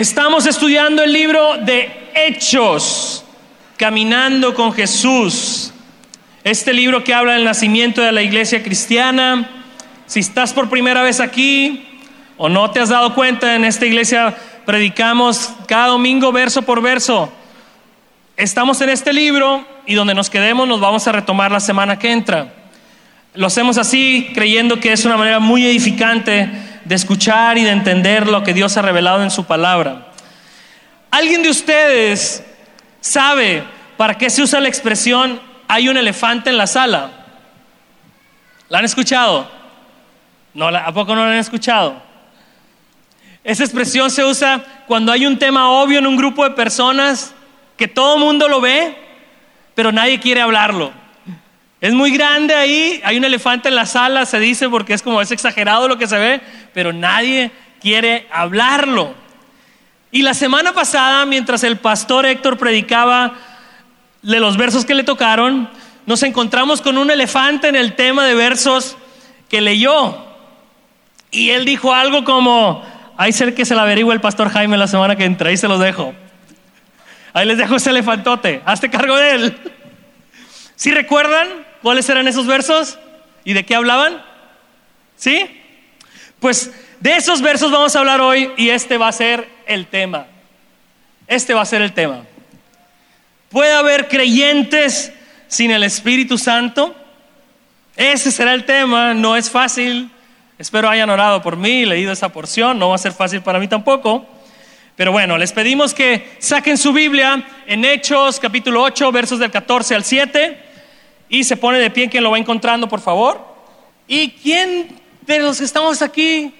Estamos estudiando el libro de Hechos, Caminando con Jesús. Este libro que habla del nacimiento de la iglesia cristiana. Si estás por primera vez aquí o no te has dado cuenta, en esta iglesia predicamos cada domingo verso por verso. Estamos en este libro y donde nos quedemos nos vamos a retomar la semana que entra. Lo hacemos así creyendo que es una manera muy edificante de escuchar y de entender lo que Dios ha revelado en su palabra. ¿Alguien de ustedes sabe para qué se usa la expresión hay un elefante en la sala? ¿La han escuchado? No, ¿A poco no la han escuchado? Esa expresión se usa cuando hay un tema obvio en un grupo de personas que todo el mundo lo ve, pero nadie quiere hablarlo. Es muy grande ahí, hay un elefante en la sala, se dice porque es como es exagerado lo que se ve, pero nadie quiere hablarlo. Y la semana pasada, mientras el pastor Héctor predicaba de los versos que le tocaron, nos encontramos con un elefante en el tema de versos que leyó. Y él dijo algo como, ahí ser que se la averigüe el pastor Jaime la semana que entra, ahí se los dejo. Ahí les dejo ese elefantote, hazte cargo de él. ¿Sí recuerdan? ¿Cuáles eran esos versos? ¿Y de qué hablaban? ¿Sí? Pues de esos versos vamos a hablar hoy y este va a ser el tema. Este va a ser el tema. ¿Puede haber creyentes sin el Espíritu Santo? Ese será el tema, no es fácil. Espero hayan orado por mí, leído esa porción, no va a ser fácil para mí tampoco. Pero bueno, les pedimos que saquen su Biblia en Hechos capítulo 8, versos del 14 al 7. Y se pone de pie quien lo va encontrando, por favor. ¿Y quién de los que estamos aquí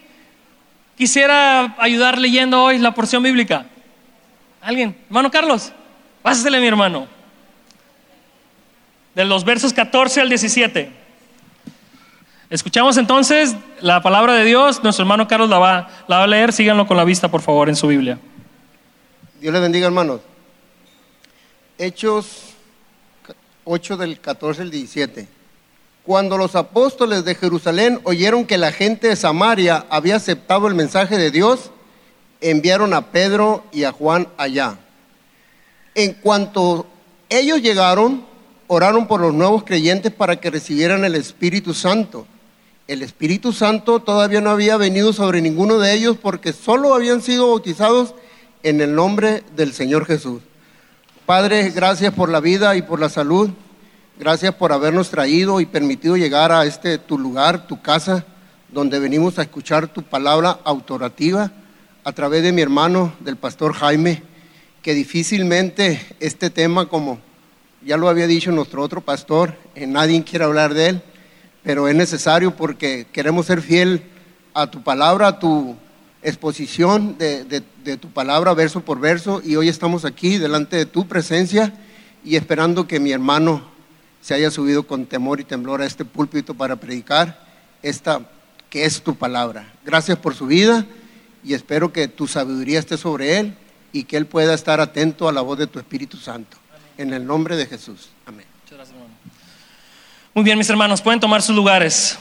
quisiera ayudar leyendo hoy la porción bíblica? ¿Alguien? Hermano Carlos, pásasele mi hermano. De los versos 14 al 17. Escuchamos entonces la palabra de Dios. Nuestro hermano Carlos la va, la va a leer. Síganlo con la vista, por favor, en su Biblia. Dios les bendiga, hermanos. Hechos 8 del 14 al 17. Cuando los apóstoles de Jerusalén oyeron que la gente de Samaria había aceptado el mensaje de Dios, enviaron a Pedro y a Juan allá. En cuanto ellos llegaron, oraron por los nuevos creyentes para que recibieran el Espíritu Santo. El Espíritu Santo todavía no había venido sobre ninguno de ellos porque solo habían sido bautizados en el nombre del Señor Jesús. Padre, gracias por la vida y por la salud. Gracias por habernos traído y permitido llegar a este tu lugar, tu casa, donde venimos a escuchar tu palabra autorativa a través de mi hermano, del pastor Jaime, que difícilmente este tema, como ya lo había dicho nuestro otro pastor, eh, nadie quiere hablar de él, pero es necesario porque queremos ser fiel a tu palabra, a tu exposición de, tu palabra verso por verso y hoy estamos aquí delante de tu presencia y esperando que mi hermano se haya subido con temor y temblor a este púlpito para predicar esta que es tu palabra. Gracias por su vida y espero que tu sabiduría esté sobre él y que él pueda estar atento a la voz de tu Espíritu Santo. En el nombre de Jesús. Amén. Muy bien, mis hermanos, pueden tomar sus lugares.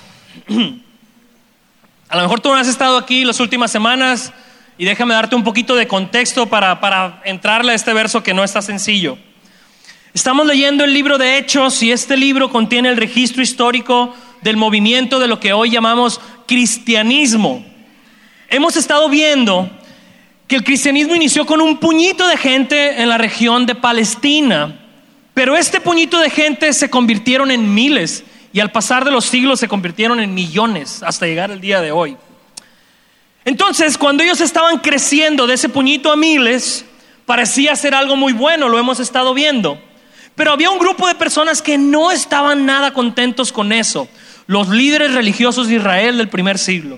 A lo mejor tú no has estado aquí las últimas semanas y déjame darte un poquito de contexto para, para entrarle a este verso que no está sencillo. Estamos leyendo el libro de Hechos y este libro contiene el registro histórico del movimiento de lo que hoy llamamos cristianismo. Hemos estado viendo que el cristianismo inició con un puñito de gente en la región de Palestina, pero este puñito de gente se convirtieron en miles y al pasar de los siglos se convirtieron en millones hasta llegar al día de hoy. Entonces, cuando ellos estaban creciendo de ese puñito a miles, parecía ser algo muy bueno, lo hemos estado viendo. Pero había un grupo de personas que no estaban nada contentos con eso, los líderes religiosos de Israel del primer siglo.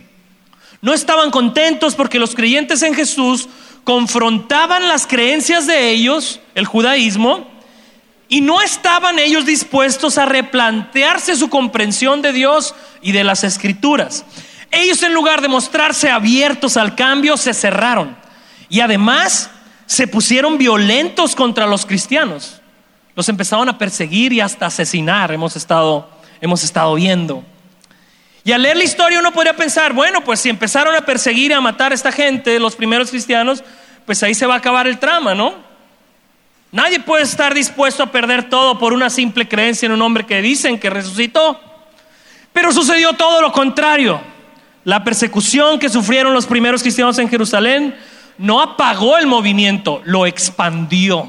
No estaban contentos porque los creyentes en Jesús confrontaban las creencias de ellos, el judaísmo, y no estaban ellos dispuestos a replantearse su comprensión de Dios y de las escrituras. Ellos en lugar de mostrarse abiertos al cambio, se cerraron. Y además se pusieron violentos contra los cristianos. Los empezaron a perseguir y hasta asesinar, hemos estado, hemos estado viendo. Y al leer la historia uno podría pensar, bueno, pues si empezaron a perseguir y a matar a esta gente, los primeros cristianos, pues ahí se va a acabar el trama, ¿no? Nadie puede estar dispuesto a perder todo por una simple creencia en un hombre que dicen que resucitó. Pero sucedió todo lo contrario. La persecución que sufrieron los primeros cristianos en Jerusalén no apagó el movimiento, lo expandió.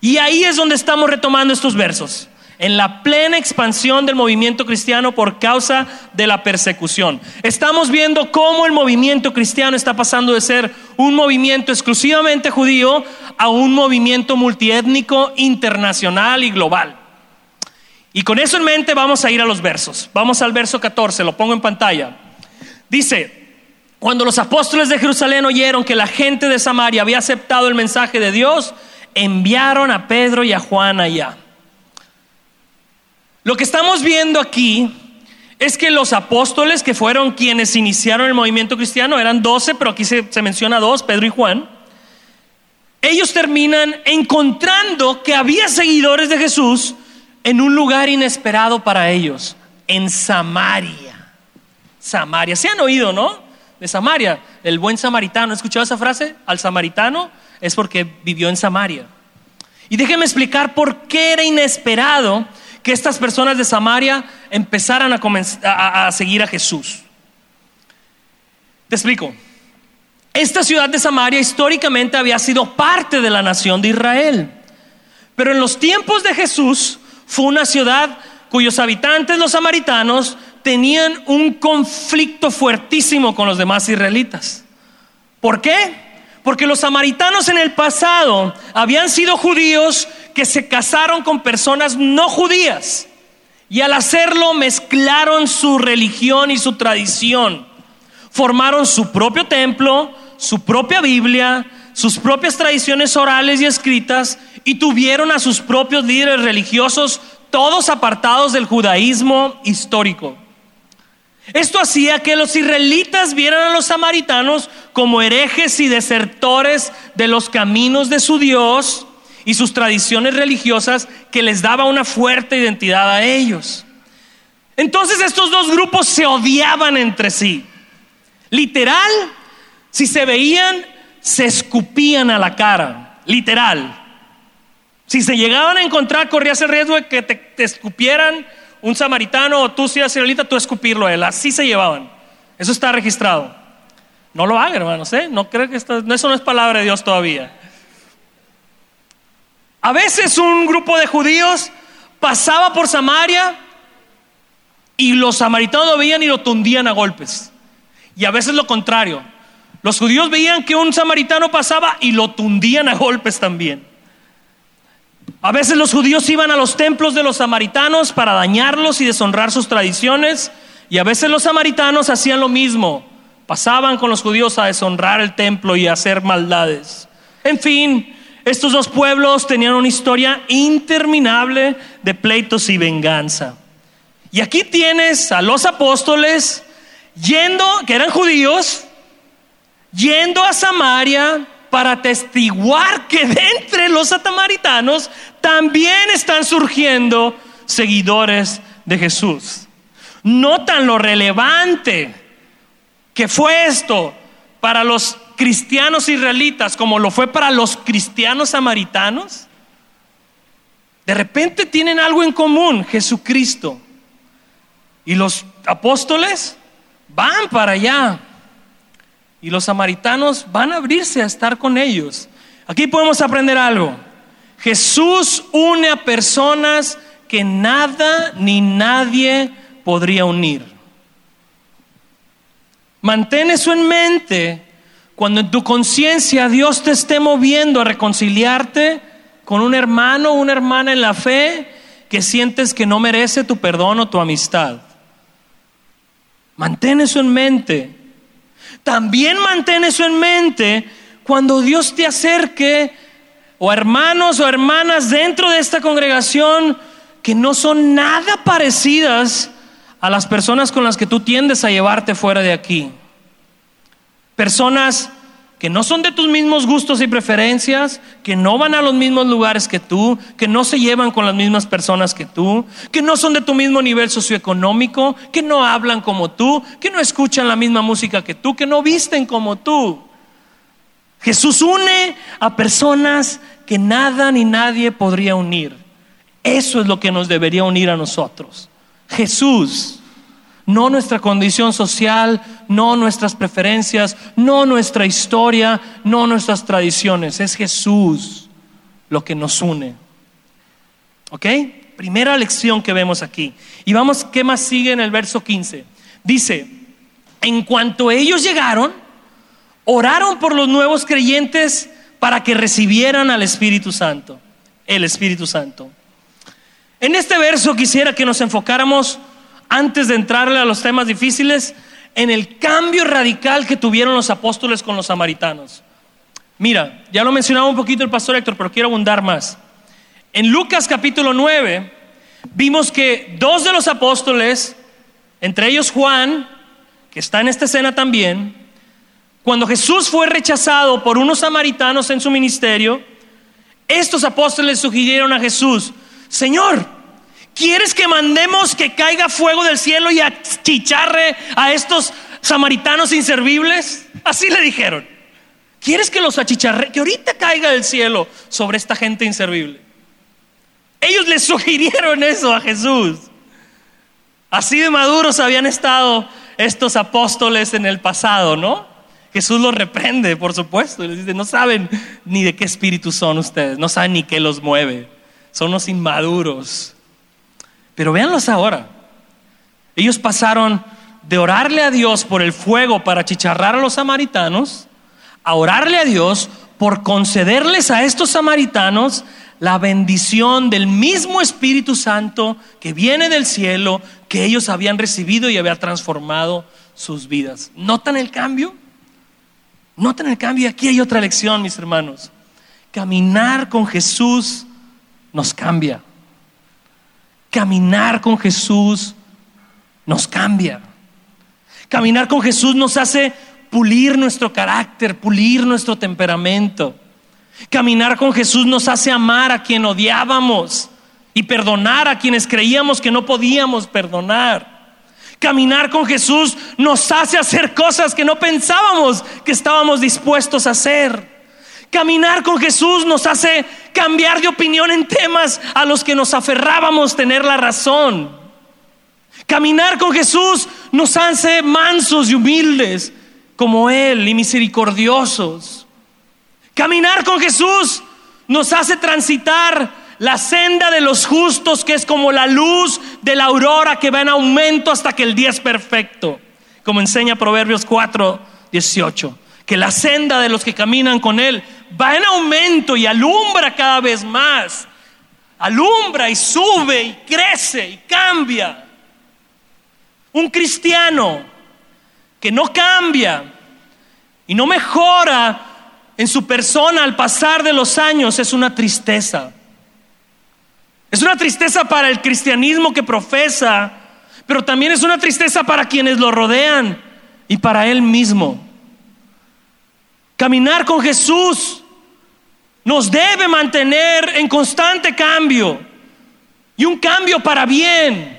Y ahí es donde estamos retomando estos versos, en la plena expansión del movimiento cristiano por causa de la persecución. Estamos viendo cómo el movimiento cristiano está pasando de ser un movimiento exclusivamente judío a un movimiento multiétnico, internacional y global. Y con eso en mente vamos a ir a los versos. Vamos al verso 14, lo pongo en pantalla. Dice, cuando los apóstoles de Jerusalén oyeron que la gente de Samaria había aceptado el mensaje de Dios, enviaron a Pedro y a Juan allá. Lo que estamos viendo aquí es que los apóstoles, que fueron quienes iniciaron el movimiento cristiano, eran doce, pero aquí se, menciona dos, Pedro y Juan, ellos terminan encontrando que había seguidores de Jesús en un lugar inesperado para ellos, en Samaria. Samaria, se han oído, ¿no? De Samaria, el buen samaritano. ¿Has escuchado esa frase? Al samaritano es porque vivió en Samaria. Y déjeme explicar por qué era inesperado que estas personas de Samaria empezaran a, a seguir a Jesús. Te explico. Esta ciudad de Samaria históricamente había sido parte de la nación de Israel. Pero en los tiempos de Jesús fue una ciudad cuyos habitantes, los samaritanos, tenían un conflicto fuertísimo con los demás israelitas. ¿Por qué? Porque los samaritanos en el pasado habían sido judíos que se casaron con personas no judías. Y al hacerlo mezclaron su religión y su tradición. Formaron su propio templo, su propia Biblia, sus propias tradiciones orales y escritas y tuvieron a sus propios líderes religiosos, todos apartados del judaísmo histórico. Esto hacía que los israelitas vieran a los samaritanos como herejes y desertores de los caminos de su Dios y sus tradiciones religiosas que les daba una fuerte identidad a ellos. Entonces estos dos grupos se odiaban entre sí. Literal, si se veían, se escupían a la cara, literal. Si se llegaban a encontrar, corrías el riesgo de que te, escupieran un samaritano o tú, si eras israelita, tú escupirlo a él. Así se llevaban. Eso está registrado. No lo hagan, hermanos, ¿eh? No creo que esto, eso no es palabra de Dios todavía. A veces un grupo de judíos pasaba por Samaria y los samaritanos lo veían y lo tundían a golpes. Y a veces lo contrario. Los judíos veían que un samaritano pasaba y lo tundían a golpes también. A veces los judíos iban a los templos de los samaritanos para dañarlos y deshonrar sus tradiciones. Y a veces los samaritanos hacían lo mismo. Pasaban con los judíos a deshonrar el templo y a hacer maldades. En fin, estos dos pueblos tenían una historia interminable de pleitos y venganza. Y aquí tienes a los apóstoles yendo, que eran judíos, yendo a Samaria para testiguar que de entre los satamaritanos también están surgiendo seguidores de Jesús. Notan lo relevante que fue esto para los cristianos israelitas como lo fue para los cristianos samaritanos. De repente tienen algo en común, Jesucristo. Y los apóstoles van para allá y los samaritanos van a abrirse a estar con ellos. Aquí podemos aprender algo. Jesús une a personas que nada ni nadie podría unir. Mantén eso en mente cuando en tu conciencia Dios te esté moviendo a reconciliarte con un hermano o una hermana en la fe que sientes que no merece tu perdón o tu amistad. Mantén eso en mente. También mantén eso en mente cuando Dios te acerque o hermanos o hermanas dentro de esta congregación que no son nada parecidas a las personas con las que tú tiendes a llevarte fuera de aquí. Personas que no son de tus mismos gustos y preferencias, que no van a los mismos lugares que tú, que no se llevan con las mismas personas que tú, que no son de tu mismo nivel socioeconómico, que no hablan como tú, que no escuchan la misma música que tú, que no visten como tú. Jesús une a personas que nada ni nadie podría unir. Eso es lo que nos debería unir a nosotros. Jesús, no nuestra condición social, no nuestras preferencias, no nuestra historia, no nuestras tradiciones. Es Jesús lo que nos une. ¿Ok? Primera lección que vemos aquí. Y vamos, ¿qué más sigue en el verso 15? Dice, en cuanto ellos llegaron, oraron por los nuevos creyentes para que recibieran al Espíritu Santo, el Espíritu Santo. En este verso quisiera que nos enfocáramos, antes de entrarle a los temas difíciles, en el cambio radical que tuvieron los apóstoles con los samaritanos. Mira, ya lo mencionaba un poquito el pastor Héctor, pero quiero abundar más. En Lucas capítulo 9 vimos que dos de los apóstoles, entre ellos Juan, que está en esta escena también, cuando Jesús fue rechazado por unos samaritanos en su ministerio, estos apóstoles sugirieron a Jesús, Señor, ¿quieres que mandemos que caiga fuego del cielo y achicharre a estos samaritanos inservibles? Así le dijeron. ¿Quieres que los achicharre, que ahorita caiga del cielo sobre esta gente inservible? Ellos le sugirieron eso a Jesús. Así de maduros habían estado estos apóstoles en el pasado, ¿no? Jesús los reprende, por supuesto. Les dice, no saben ni de qué espíritu son ustedes, no saben ni qué los mueve. Son los inmaduros. Pero véanlos ahora. Ellos pasaron de orarle a Dios por el fuego para chicharrar a los samaritanos, a orarle a Dios por concederles a estos samaritanos la bendición del mismo Espíritu Santo que viene del cielo, que ellos habían recibido y había transformado sus vidas. ¿Notan el cambio? ¿Notan el cambio? Aquí hay otra lección, mis hermanos. Caminar con Jesús nos cambia. Caminar con Jesús nos cambia. Caminar con Jesús nos hace pulir nuestro carácter, pulir nuestro temperamento. Caminar con Jesús nos hace amar a quien odiábamos y perdonar a quienes creíamos que no podíamos perdonar. Caminar con Jesús nos hace hacer cosas que no pensábamos que estábamos dispuestos a hacer. Caminar con Jesús nos hace cambiar de opinión en temas a los que nos aferrábamos tener la razón. Caminar con Jesús nos hace mansos y humildes como Él y misericordiosos. Caminar con Jesús nos hace transitar la senda de los justos, que es como la luz de la aurora que va en aumento hasta que el día es perfecto, como enseña Proverbios 4, 18. Que la senda de los que caminan con Él va en aumento y alumbra cada vez más. Alumbra y sube y crece y cambia. Un cristiano que no cambia y no mejora en su persona al pasar de los años es una tristeza. Es una tristeza para el cristianismo que profesa, pero también es una tristeza para quienes lo rodean y para él mismo. Caminar con Jesús nos debe mantener en constante cambio y un cambio para bien.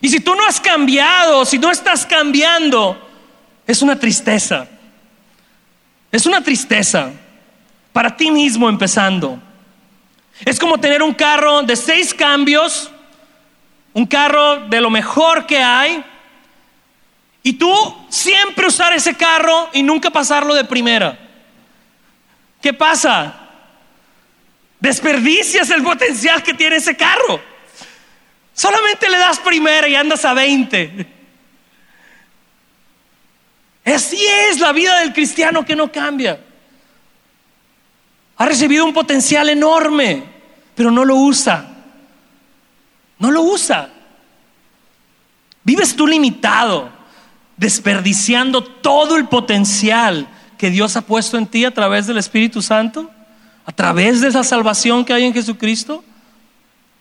Y si tú no has cambiado, si no estás cambiando, es una tristeza. Es una tristeza para ti mismo empezando. Es como tener un carro de seis cambios, un carro de lo mejor que hay, y tú siempre usar ese carro y nunca pasarlo de primera. ¿Qué pasa? Desperdicias el potencial que tiene ese carro. Solamente le das primera y andas a 20. Así es la vida del cristiano que no cambia. Ha recibido un potencial enorme, pero no lo usa. No lo usa. Vives tú limitado, desperdiciando todo el potencial que Dios ha puesto en ti a través del Espíritu Santo, a través de esa salvación que hay en Jesucristo.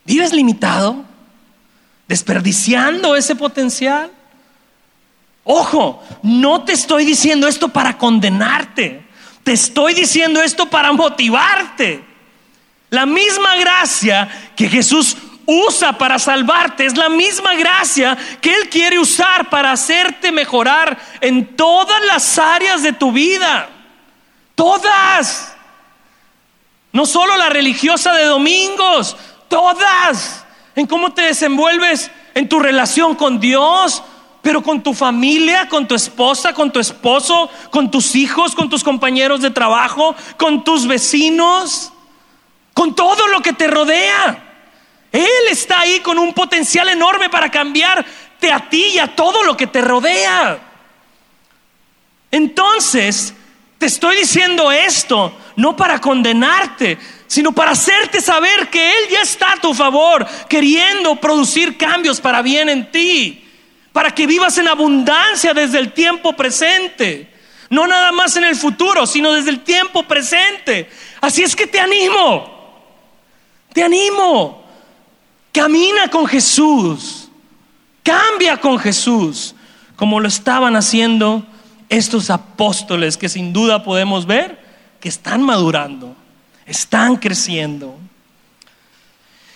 Vives limitado, desperdiciando ese potencial. Ojo, no te estoy diciendo esto para condenarte. Te estoy diciendo esto para motivarte. La misma gracia que Jesús usa para salvarte es la misma gracia que Él quiere usar para hacerte mejorar en todas las áreas de tu vida. Todas. No solo la religiosa de domingos, todas. En cómo te desenvuelves en tu relación con Dios, pero con tu familia, con tu esposa, con tu esposo, con tus hijos, con tus compañeros de trabajo, con tus vecinos, con todo lo que te rodea. Él está ahí con un potencial enorme para cambiarte a ti y a todo lo que te rodea. Entonces, te estoy diciendo esto no para condenarte, sino para hacerte saber que Él ya está a tu favor, queriendo producir cambios para bien en ti, para que vivas en abundancia desde el tiempo presente, no nada más en el futuro, sino desde el tiempo presente. Así es que te animo, te animo, camina con Jesús, cambia con Jesús, como lo estaban haciendo estos apóstoles que sin duda podemos ver que están madurando, están creciendo.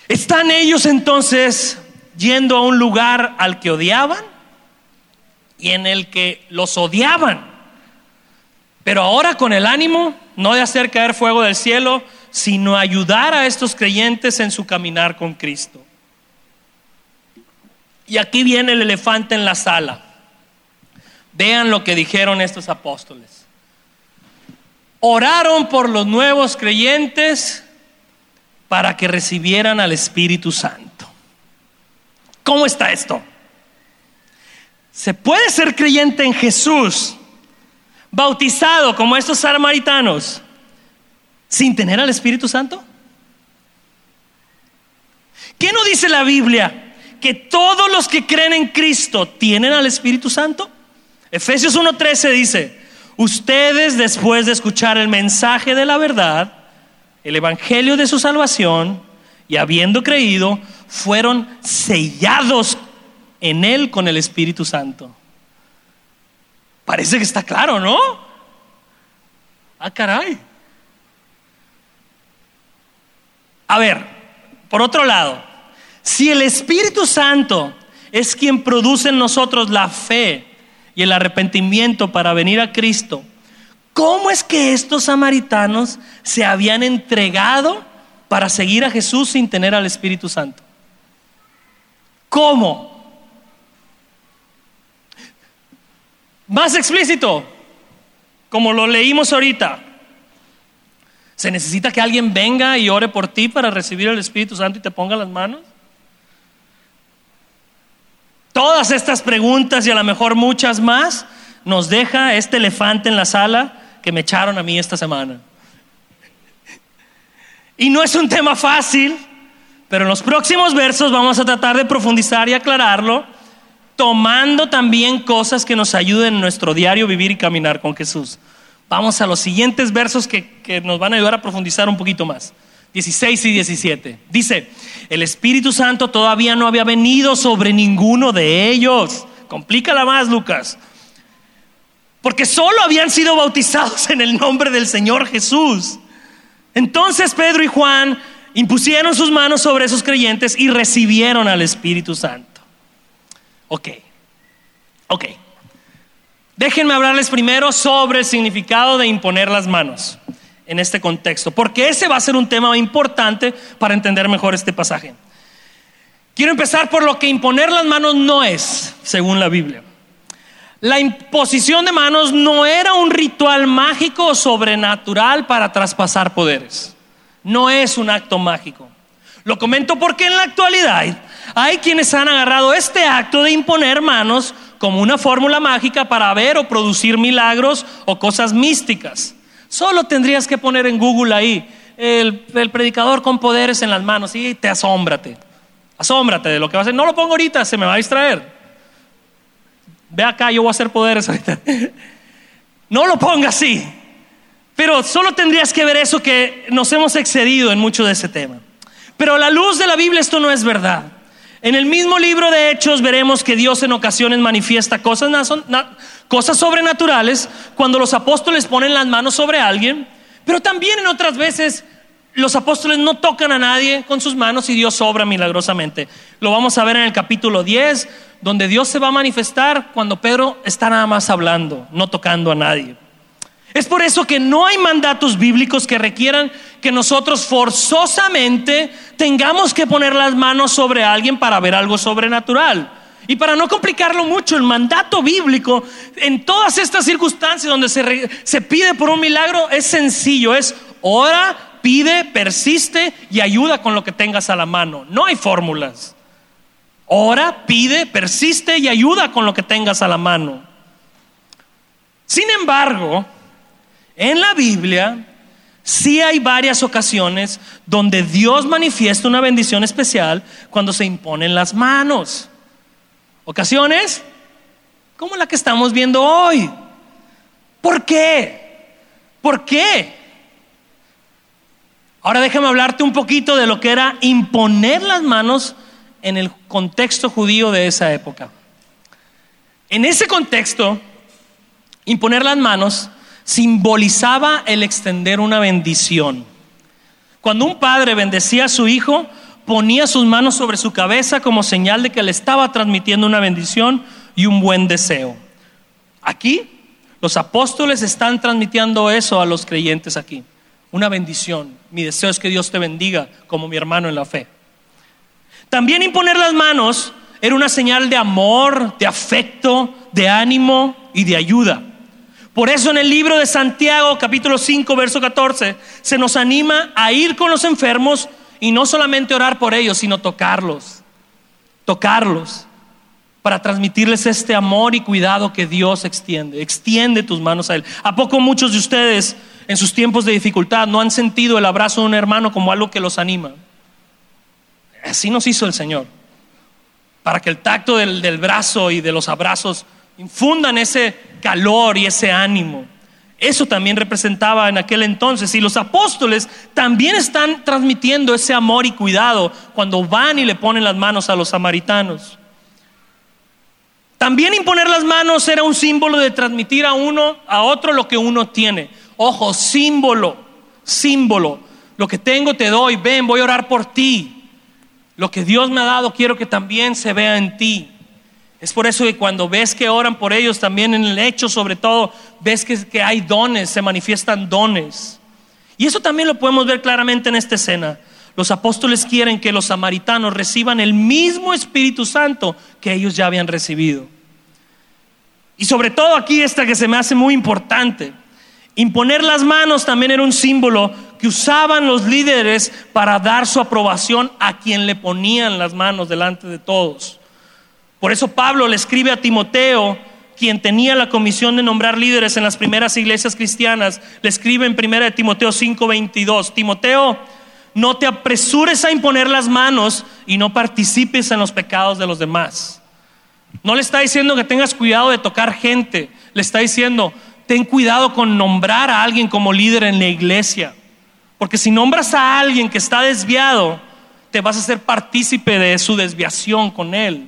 ¿Están ellos entonces yendo a un lugar al que odiaban y en el que los odiaban? Pero ahora con el ánimo no de hacer caer fuego del cielo, sino ayudar a estos creyentes en su caminar con Cristo. Y aquí viene el elefante en la sala. Vean lo que dijeron estos apóstoles. Oraron por los nuevos creyentes para que recibieran al Espíritu Santo. ¿Cómo está esto? ¿Se puede ser creyente en Jesús, bautizado como estos samaritanos, sin tener al Espíritu Santo? ¿Qué no dice la Biblia? Que todos los que creen en Cristo tienen al Espíritu Santo. Efesios 1.13 dice, ustedes después de escuchar el mensaje de la verdad, el Evangelio de su salvación, y habiendo creído, fueron sellados en él con el Espíritu Santo. Parece que está claro, ¿no? Ah, caray. A ver, por otro lado, si el Espíritu Santo es quien produce en nosotros la fe, y el arrepentimiento para venir a Cristo, ¿cómo es que estos samaritanos se habían entregado para seguir a Jesús sin tener al Espíritu Santo? ¿Cómo? Más explícito, como lo leímos ahorita. ¿Se necesita que alguien venga y ore por ti para recibir el Espíritu Santo y te ponga las manos? Todas estas preguntas y a lo mejor muchas más nos deja este elefante en la sala que me echaron a mí esta semana. Y no es un tema fácil, pero en los próximos versos vamos a tratar de profundizar y aclararlo, tomando también cosas que nos ayuden en nuestro diario vivir y caminar con Jesús. Vamos a los siguientes versos que, que nos van a ayudar a profundizar un poquito más. 16 y 17. Dice, el Espíritu Santo todavía no había venido sobre ninguno de ellos. Complícala más, Lucas. Porque solo habían sido bautizados en el nombre del Señor Jesús. Entonces Pedro y Juan impusieron sus manos sobre esos creyentes y recibieron al Espíritu Santo. Ok, ok. Déjenme hablarles primero sobre el significado de imponer las manos en este contexto, porque ese va a ser un tema importante para entender mejor este pasaje. Quiero empezar por lo que imponer las manos no es, según la Biblia. La imposición de manos no era un ritual mágico o sobrenatural para traspasar poderes. No es un acto mágico. Lo comento porque en la actualidad hay quienes han agarrado este acto de imponer manos como una fórmula mágica para ver o producir milagros o cosas místicas. Solo tendrías que poner en Google ahí el, predicador con poderes en las manos y te asómbrate. Asómbrate de lo que va a hacer. No lo pongo ahorita, se me va a distraer. Ve acá, yo voy a hacer poderes ahorita. No lo ponga así. Pero solo tendrías que ver eso que nos hemos excedido en mucho de ese tema. Pero a la luz de la Biblia esto no es verdad. En el mismo libro de Hechos veremos que Dios en ocasiones manifiesta cosas, cosas sobrenaturales cuando los apóstoles ponen las manos sobre alguien, pero también en otras veces los apóstoles no tocan a nadie con sus manos y Dios obra milagrosamente. Lo vamos a ver en el capítulo 10, donde Dios se va a manifestar cuando Pedro está nada más hablando, no tocando a nadie. Es por eso que no hay mandatos bíblicos que requieran que nosotros forzosamente tengamos que poner las manos sobre alguien para ver algo sobrenatural. Y para no complicarlo mucho, el mandato bíblico en todas estas circunstancias donde se, se pide por un milagro es sencillo, es ora, pide, persiste y ayuda con lo que tengas a la mano. No hay fórmulas. Ora, pide, persiste y ayuda con lo que tengas a la mano. Sin embargo, en la Biblia sí hay varias ocasiones donde Dios manifiesta una bendición especial cuando se imponen las manos. Ocasiones como la que estamos viendo hoy. ¿Por qué? ¿Por qué? Ahora déjame hablarte un poquito de lo que era imponer las manos en el contexto judío de esa época. En ese contexto, imponer las manos simbolizaba el extender una bendición. Cuando un padre bendecía a su hijo, ponía sus manos sobre su cabeza como señal de que le estaba transmitiendo una bendición y un buen deseo. Aquí los apóstoles están transmitiendo eso a los creyentes aquí, una bendición. Mi deseo es que Dios te bendiga como mi hermano en la fe. También imponer las manos era una señal de amor, de afecto, de ánimo y de ayuda. Por eso en el libro de Santiago, capítulo 5, verso 14, se nos anima a ir con los enfermos y no solamente orar por ellos, sino tocarlos, tocarlos, para transmitirles este amor y cuidado que Dios extiende. Extiende tus manos a Él. ¿A poco muchos de ustedes en sus tiempos de dificultad no han sentido el abrazo de un hermano como algo que los anima? Así nos hizo el Señor, para que el tacto del, del brazo y de los abrazos infundan ese calor y ese ánimo. Eso también representaba en aquel entonces. Y los apóstoles también están transmitiendo ese amor y cuidado cuando van y le ponen las manos a los samaritanos. También imponer las manos era un símbolo de transmitir a uno, a otro lo que uno tiene. Ojo, símbolo, símbolo. Lo que tengo te doy, ven, voy a orar por ti. Lo que Dios me ha dado quiero que también se vea en ti. Es por eso que cuando ves que oran por ellos, también en el hecho sobre todo, ves que, que, hay dones, se manifiestan dones. Y eso también lo podemos ver claramente en esta escena. Los apóstoles quieren que los samaritanos reciban el mismo Espíritu Santo que ellos ya habían recibido. Y sobre todo aquí esta que se me hace muy importante. Imponer las manos también era un símbolo que usaban los líderes para dar su aprobación a quien le ponían las manos delante de todos. Por eso Pablo le escribe a Timoteo, quien tenía la comisión de nombrar líderes en las primeras iglesias cristianas, le escribe en 1 Timoteo 5:22, Timoteo, no te apresures a imponer las manos y no participes en los pecados de los demás. No le está diciendo que tengas cuidado de tocar gente, le está diciendo, ten cuidado con nombrar a alguien como líder en la iglesia. Porque si nombras a alguien que está desviado, te vas a ser partícipe de su desviación con él.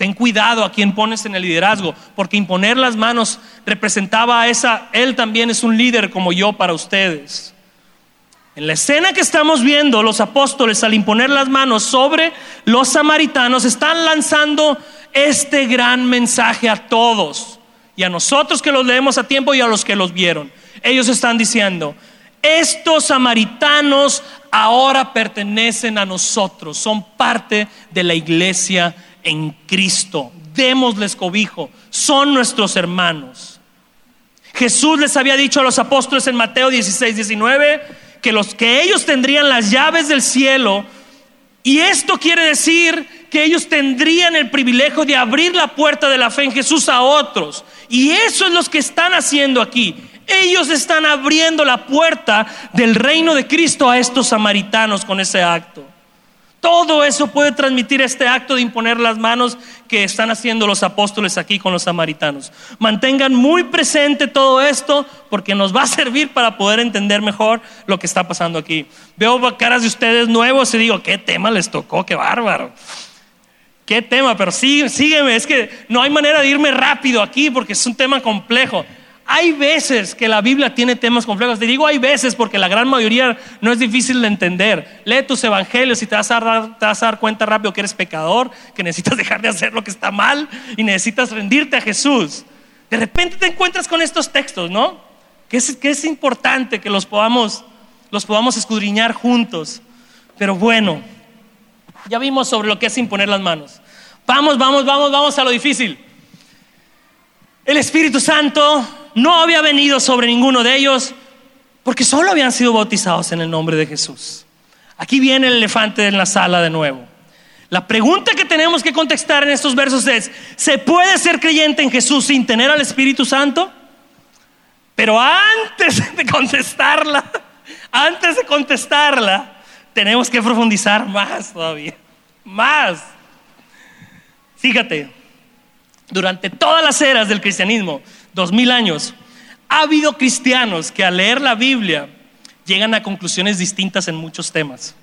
Ten cuidado a quien pones en el liderazgo, porque imponer las manos representaba a esa, él también es un líder como yo para ustedes. En la escena que estamos viendo, los apóstoles al imponer las manos sobre los samaritanos están lanzando este gran mensaje a todos y a nosotros que los leemos a tiempo y a los que los vieron. Ellos están diciendo, estos samaritanos ahora pertenecen a nosotros, son parte de la iglesia en Cristo. Démosles cobijo, son nuestros hermanos. Jesús les había dicho a los apóstoles en Mateo 16, 19 que, los, que ellos tendrían las llaves del cielo y esto quiere decir que ellos tendrían el privilegio de abrir la puerta de la fe en Jesús a otros. Y eso es lo que están haciendo aquí. Ellos están abriendo la puerta del reino de Cristo a estos samaritanos con ese acto. Todo eso puede transmitir este acto de imponer las manos que están haciendo los apóstoles aquí con los samaritanos. Mantengan muy presente todo esto porque nos va a servir para poder entender mejor lo que está pasando aquí. Veo caras de ustedes nuevos y digo, ¿qué tema les tocó? ¡Qué bárbaro! ¿Qué tema? Pero sí, sígueme, es que no hay manera de irme rápido aquí porque es un tema complejo. Hay veces que la Biblia tiene temas complejos. Te digo hay veces porque la gran mayoría no es difícil de entender. Lee tus evangelios y te vas, a dar, te vas a dar cuenta rápido que eres pecador, que necesitas dejar de hacer lo que está mal y necesitas rendirte a Jesús. De repente te encuentras con estos textos, ¿no? que es, que es importante que los podamos, los podamos escudriñar juntos. Pero bueno, ya vimos sobre lo que es imponer las manos. Vamos, vamos, vamos, vamos a lo difícil. El Espíritu Santo no había venido sobre ninguno de ellos porque solo habían sido bautizados en el nombre de Jesús. Aquí viene el elefante en la sala de nuevo. La pregunta que tenemos que contestar en estos versos es, ¿se puede ser creyente en Jesús sin tener al Espíritu Santo? Pero antes de contestarla, antes de contestarla, tenemos que profundizar más todavía, más. Fíjate, durante todas las eras del cristianismo, dos mil años, ha habido cristianos que al leer la Biblia llegan a conclusiones distintas en muchos temas.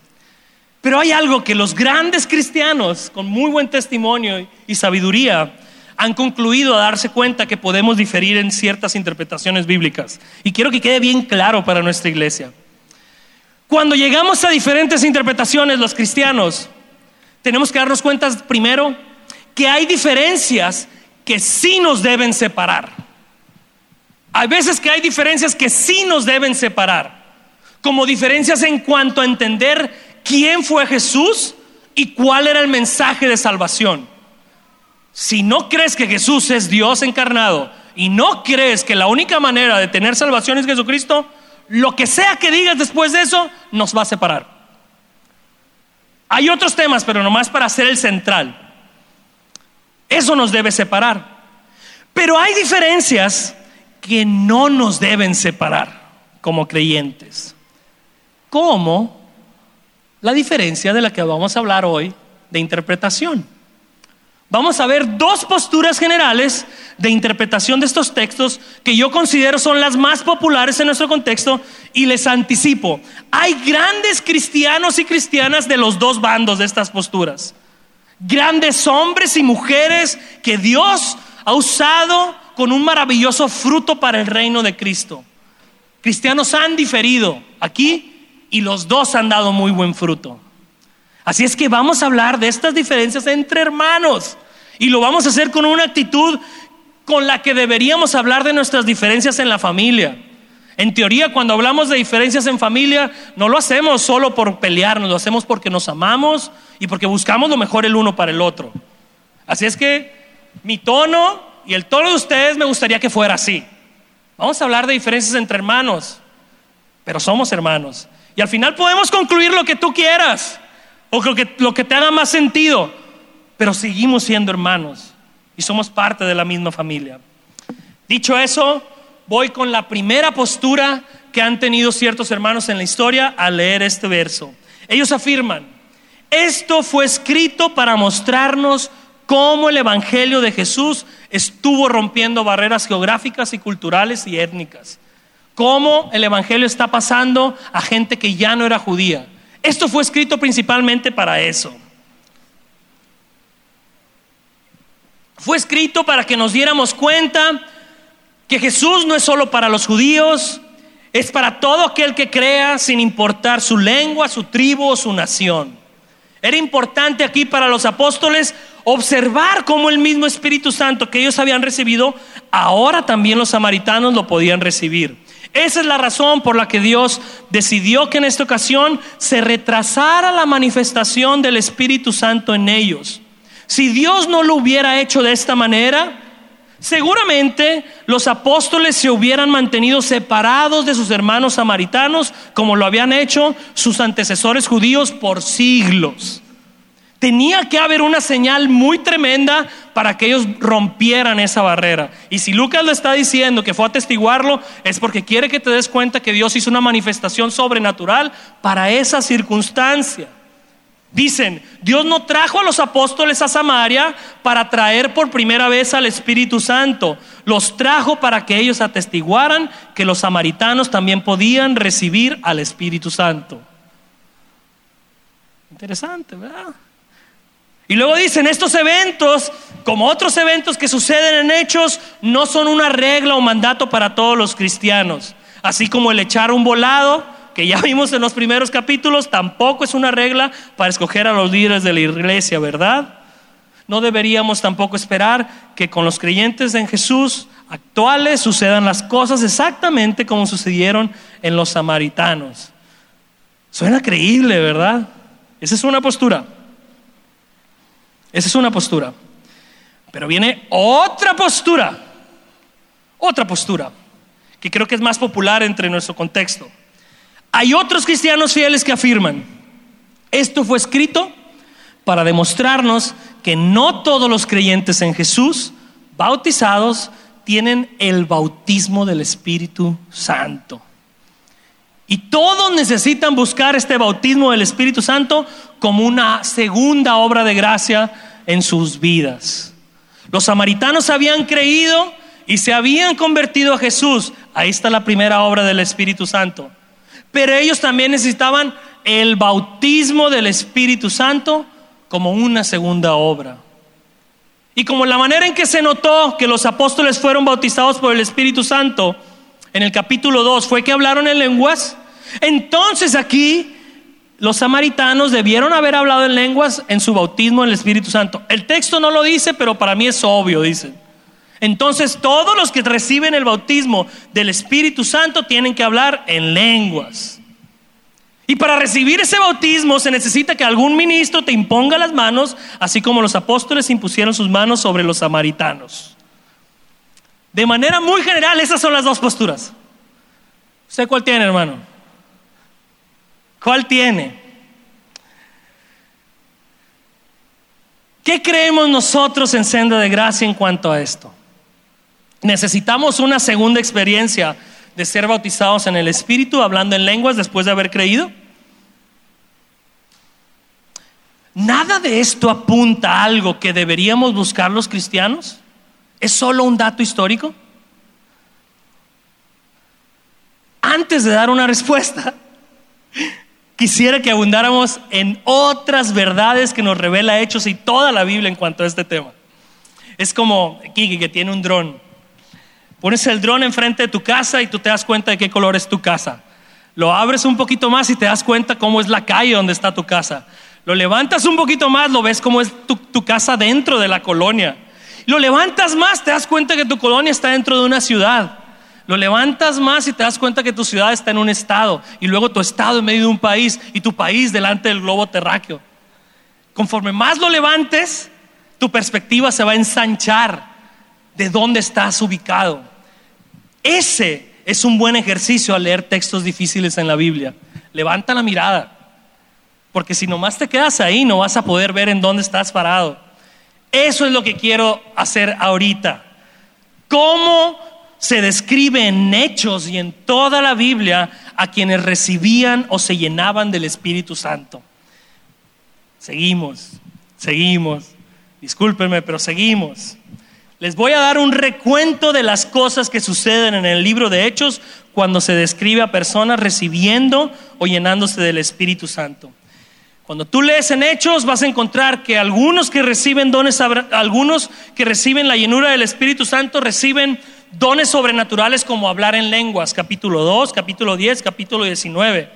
Pero hay algo que los grandes cristianos, con muy buen testimonio y sabiduría, han concluido a darse cuenta que podemos diferir en ciertas interpretaciones bíblicas. Y quiero que quede bien claro para nuestra iglesia. Cuando llegamos a diferentes interpretaciones los cristianos, tenemos que darnos cuenta primero que hay diferencias que sí nos deben separar. Hay veces que hay diferencias que sí nos deben separar, como diferencias en cuanto a entender quién fue Jesús y cuál era el mensaje de salvación. Si no crees que Jesús es Dios encarnado y no crees que la única manera de tener salvación es Jesucristo, lo que sea que digas después de eso nos va a separar. Hay otros temas, pero nomás para ser el central. Eso nos debe separar. Pero hay diferencias que no nos deben separar como creyentes. Como la diferencia de la que vamos a hablar hoy de interpretación. Vamos a ver dos posturas generales de interpretación de estos textos que yo considero son las más populares en nuestro contexto y les anticipo, hay grandes cristianos y cristianas de los dos bandos de estas posturas. Grandes hombres y mujeres que Dios ha usado con un maravilloso fruto para el reino de Cristo. Cristianos han diferido aquí y los dos han dado muy buen fruto. Así es que vamos a hablar de estas diferencias entre hermanos y lo vamos a hacer con una actitud con la que deberíamos hablar de nuestras diferencias en la familia. En teoría, cuando hablamos de diferencias en familia, no lo hacemos solo por pelearnos, lo hacemos porque nos amamos y porque buscamos lo mejor el uno para el otro. Así es que mi tono y el tono de ustedes me gustaría que fuera así. Vamos a hablar de diferencias entre hermanos, pero somos hermanos. Y al final podemos concluir lo que tú quieras o lo que, lo que te haga más sentido, pero seguimos siendo hermanos y somos parte de la misma familia. Dicho eso, voy con la primera postura que han tenido ciertos hermanos en la historia al leer este verso. Ellos afirman, esto fue escrito para mostrarnos cómo el Evangelio de Jesús estuvo rompiendo barreras geográficas y culturales y étnicas. Cómo el Evangelio está pasando a gente que ya no era judía. Esto fue escrito principalmente para eso. Fue escrito para que nos diéramos cuenta que Jesús no es solo para los judíos, es para todo aquel que crea sin importar su lengua, su tribu o su nación. Era importante aquí para los apóstoles observar cómo el mismo Espíritu Santo que ellos habían recibido, ahora también los samaritanos lo podían recibir. Esa es la razón por la que Dios decidió que en esta ocasión se retrasara la manifestación del Espíritu Santo en ellos. Si Dios no lo hubiera hecho de esta manera, seguramente los apóstoles se hubieran mantenido separados de sus hermanos samaritanos como lo habían hecho sus antecesores judíos por siglos. Tenía que haber una señal muy tremenda para que ellos rompieran esa barrera. Y si Lucas lo está diciendo que fue a atestiguarlo, es porque quiere que te des cuenta que Dios hizo una manifestación sobrenatural para esa circunstancia. Dicen, Dios no trajo a los apóstoles a Samaria para traer por primera vez al Espíritu Santo. Los trajo para que ellos atestiguaran que los samaritanos también podían recibir al Espíritu Santo. Interesante, ¿verdad? Y luego dicen, estos eventos, como otros eventos que suceden en hechos, no son una regla o mandato para todos los cristianos. Así como el echar un volado, que ya vimos en los primeros capítulos, tampoco es una regla para escoger a los líderes de la iglesia, ¿verdad? no deberíamos tampoco esperar que con los creyentes en Jesús actuales sucedan las cosas exactamente como sucedieron en los samaritanos. Suena creíble, ¿verdad? Esa es una postura. Esa es una postura. Pero viene otra postura, otra postura, que creo que es más popular entre nuestro contexto. Hay otros cristianos fieles que afirman, esto fue escrito para demostrarnos que no todos los creyentes en Jesús, bautizados, tienen el bautismo del Espíritu Santo. Y todos necesitan buscar este bautismo del Espíritu Santo como una segunda obra de gracia en sus vidas. Los samaritanos habían creído y se habían convertido a Jesús. Ahí está la primera obra del Espíritu Santo. Pero ellos también necesitaban el bautismo del Espíritu Santo como una segunda obra. Y como la manera en que se notó que los apóstoles fueron bautizados por el Espíritu Santo en el capítulo 2 fue que hablaron en lenguas, entonces aquí los samaritanos debieron haber hablado en lenguas en su bautismo en el Espíritu Santo. El texto no lo dice, pero para mí es obvio, dicen. Entonces todos los que reciben el bautismo del Espíritu Santo tienen que hablar en lenguas. Y para recibir ese bautismo se necesita que algún ministro te imponga las manos, así como los apóstoles impusieron sus manos sobre los samaritanos. De manera muy general, esas son las dos posturas. ¿Usted cuál tiene, hermano? ¿Cuál tiene? ¿Qué creemos nosotros en Senda de Gracia en cuanto a esto? Necesitamos una segunda experiencia de ser bautizados en el Espíritu, hablando en lenguas después de haber creído. Nada de esto apunta a algo que deberíamos buscar los cristianos. ¿Es solo un dato histórico? Antes de dar una respuesta, quisiera que abundáramos en otras verdades que nos revela Hechos y toda la Biblia en cuanto a este tema. Es como Kiki que tiene un dron. Pones el dron enfrente de tu casa y tú te das cuenta de qué color es tu casa. Lo abres un poquito más y te das cuenta cómo es la calle donde está tu casa. Lo levantas un poquito más, lo ves cómo es tu, tu casa dentro de la colonia. Lo levantas más, te das cuenta que tu colonia está dentro de una ciudad. Lo levantas más y te das cuenta que tu ciudad está en un estado y luego tu estado en medio de un país y tu país delante del globo terráqueo. Conforme más lo levantes, tu perspectiva se va a ensanchar de dónde estás ubicado. Ese es un buen ejercicio al leer textos difíciles en la Biblia. Levanta la mirada, porque si nomás te quedas ahí no vas a poder ver en dónde estás parado. Eso es lo que quiero hacer ahorita. ¿Cómo se describe en hechos y en toda la Biblia a quienes recibían o se llenaban del Espíritu Santo? Seguimos, seguimos. Discúlpenme, pero seguimos. Les voy a dar un recuento de las cosas que suceden en el libro de Hechos cuando se describe a personas recibiendo o llenándose del Espíritu Santo. Cuando tú lees en Hechos vas a encontrar que algunos que reciben dones, algunos que reciben la llenura del Espíritu Santo reciben dones sobrenaturales como hablar en lenguas, capítulo 2, capítulo 10, capítulo 19.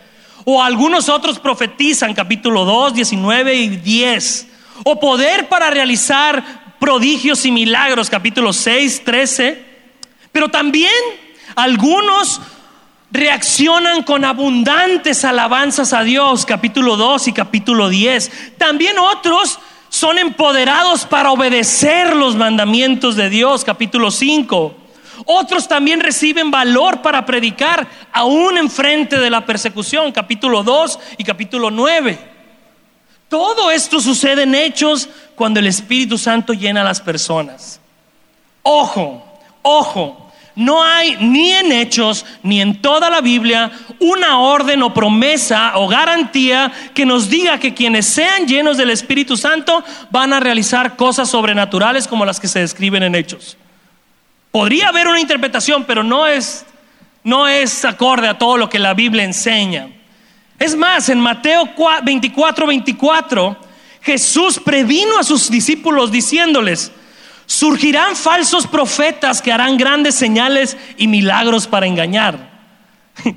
O algunos otros profetizan, capítulo 2, 19 y 10. O poder para realizar prodigios y milagros, capítulo 6, 13. Pero también algunos reaccionan con abundantes alabanzas a Dios, capítulo 2 y capítulo 10. También otros son empoderados para obedecer los mandamientos de Dios, capítulo 5. Otros también reciben valor para predicar aún enfrente de la persecución, capítulo 2 y capítulo 9. Todo esto sucede en hechos cuando el Espíritu Santo llena a las personas. Ojo, ojo, no hay ni en hechos ni en toda la Biblia una orden o promesa o garantía que nos diga que quienes sean llenos del Espíritu Santo van a realizar cosas sobrenaturales como las que se describen en hechos. Podría haber una interpretación, pero no es, no es acorde a todo lo que la Biblia enseña. Es más, en Mateo 24, 24, Jesús previno a sus discípulos diciéndoles, surgirán falsos profetas que harán grandes señales y milagros para engañar.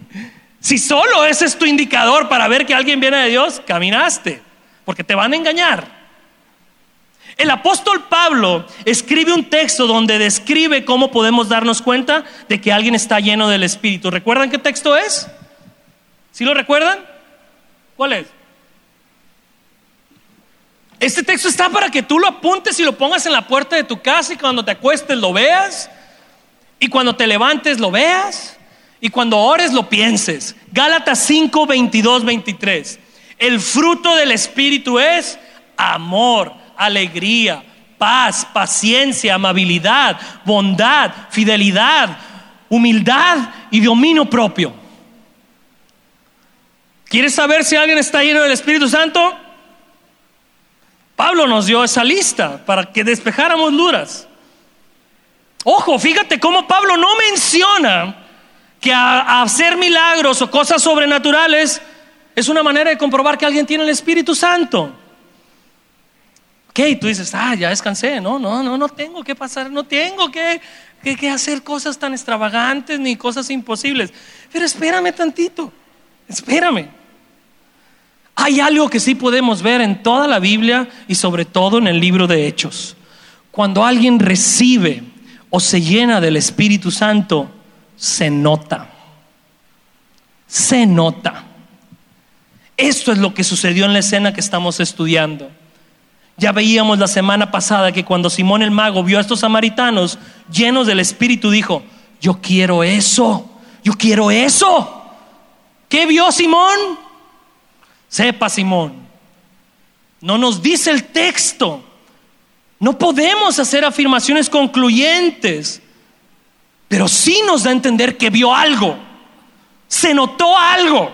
si solo ese es tu indicador para ver que alguien viene de Dios, caminaste, porque te van a engañar. El apóstol Pablo escribe un texto donde describe cómo podemos darnos cuenta de que alguien está lleno del Espíritu. ¿Recuerdan qué texto es? ¿Sí lo recuerdan? ¿Cuál es? Este texto está para que tú lo apuntes y lo pongas en la puerta de tu casa y cuando te acuestes lo veas y cuando te levantes lo veas y cuando ores lo pienses. Gálatas 5, 22, 23. El fruto del Espíritu es amor, alegría, paz, paciencia, amabilidad, bondad, fidelidad, humildad y dominio propio. ¿Quieres saber si alguien está lleno del Espíritu Santo? Pablo nos dio esa lista para que despejáramos dudas. Ojo, fíjate cómo Pablo no menciona que hacer milagros o cosas sobrenaturales es una manera de comprobar que alguien tiene el Espíritu Santo. Ok, tú dices, ah, ya descansé. No, no, no, no tengo que pasar, no tengo que, que hacer cosas tan extravagantes ni cosas imposibles. Pero espérame tantito, espérame. Hay algo que sí podemos ver en toda la Biblia y sobre todo en el libro de Hechos. Cuando alguien recibe o se llena del Espíritu Santo, se nota. Se nota. Esto es lo que sucedió en la escena que estamos estudiando. Ya veíamos la semana pasada que cuando Simón el mago vio a estos samaritanos llenos del Espíritu, dijo, yo quiero eso, yo quiero eso. ¿Qué vio Simón? Sepa Simón, no nos dice el texto. No podemos hacer afirmaciones concluyentes, pero sí nos da a entender que vio algo, se notó algo.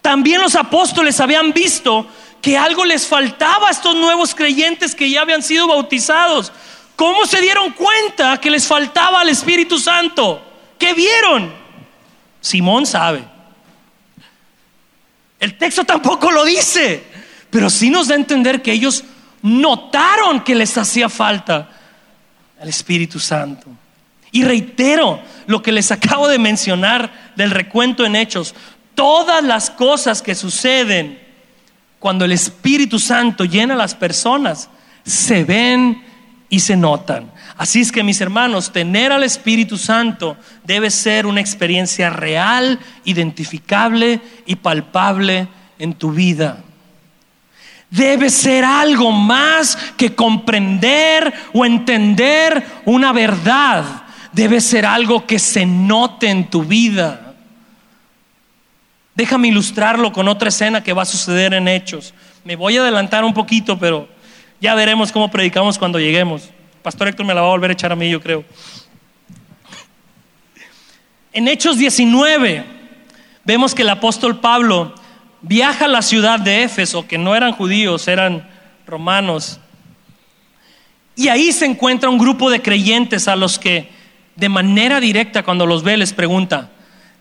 También los apóstoles habían visto que algo les faltaba a estos nuevos creyentes que ya habían sido bautizados. ¿Cómo se dieron cuenta que les faltaba al Espíritu Santo? ¿Qué vieron? Simón sabe. El texto tampoco lo dice, pero sí nos da a entender que ellos notaron que les hacía falta el Espíritu Santo. Y reitero lo que les acabo de mencionar del recuento en Hechos. Todas las cosas que suceden cuando el Espíritu Santo llena a las personas se ven y se notan. Así es que mis hermanos, tener al Espíritu Santo debe ser una experiencia real, identificable y palpable en tu vida. Debe ser algo más que comprender o entender una verdad. Debe ser algo que se note en tu vida. Déjame ilustrarlo con otra escena que va a suceder en Hechos. Me voy a adelantar un poquito, pero ya veremos cómo predicamos cuando lleguemos. Pastor Héctor me la va a volver a echar a mí, yo creo. En Hechos 19 vemos que el apóstol Pablo viaja a la ciudad de Éfeso, que no eran judíos, eran romanos. Y ahí se encuentra un grupo de creyentes a los que de manera directa cuando los ve les pregunta,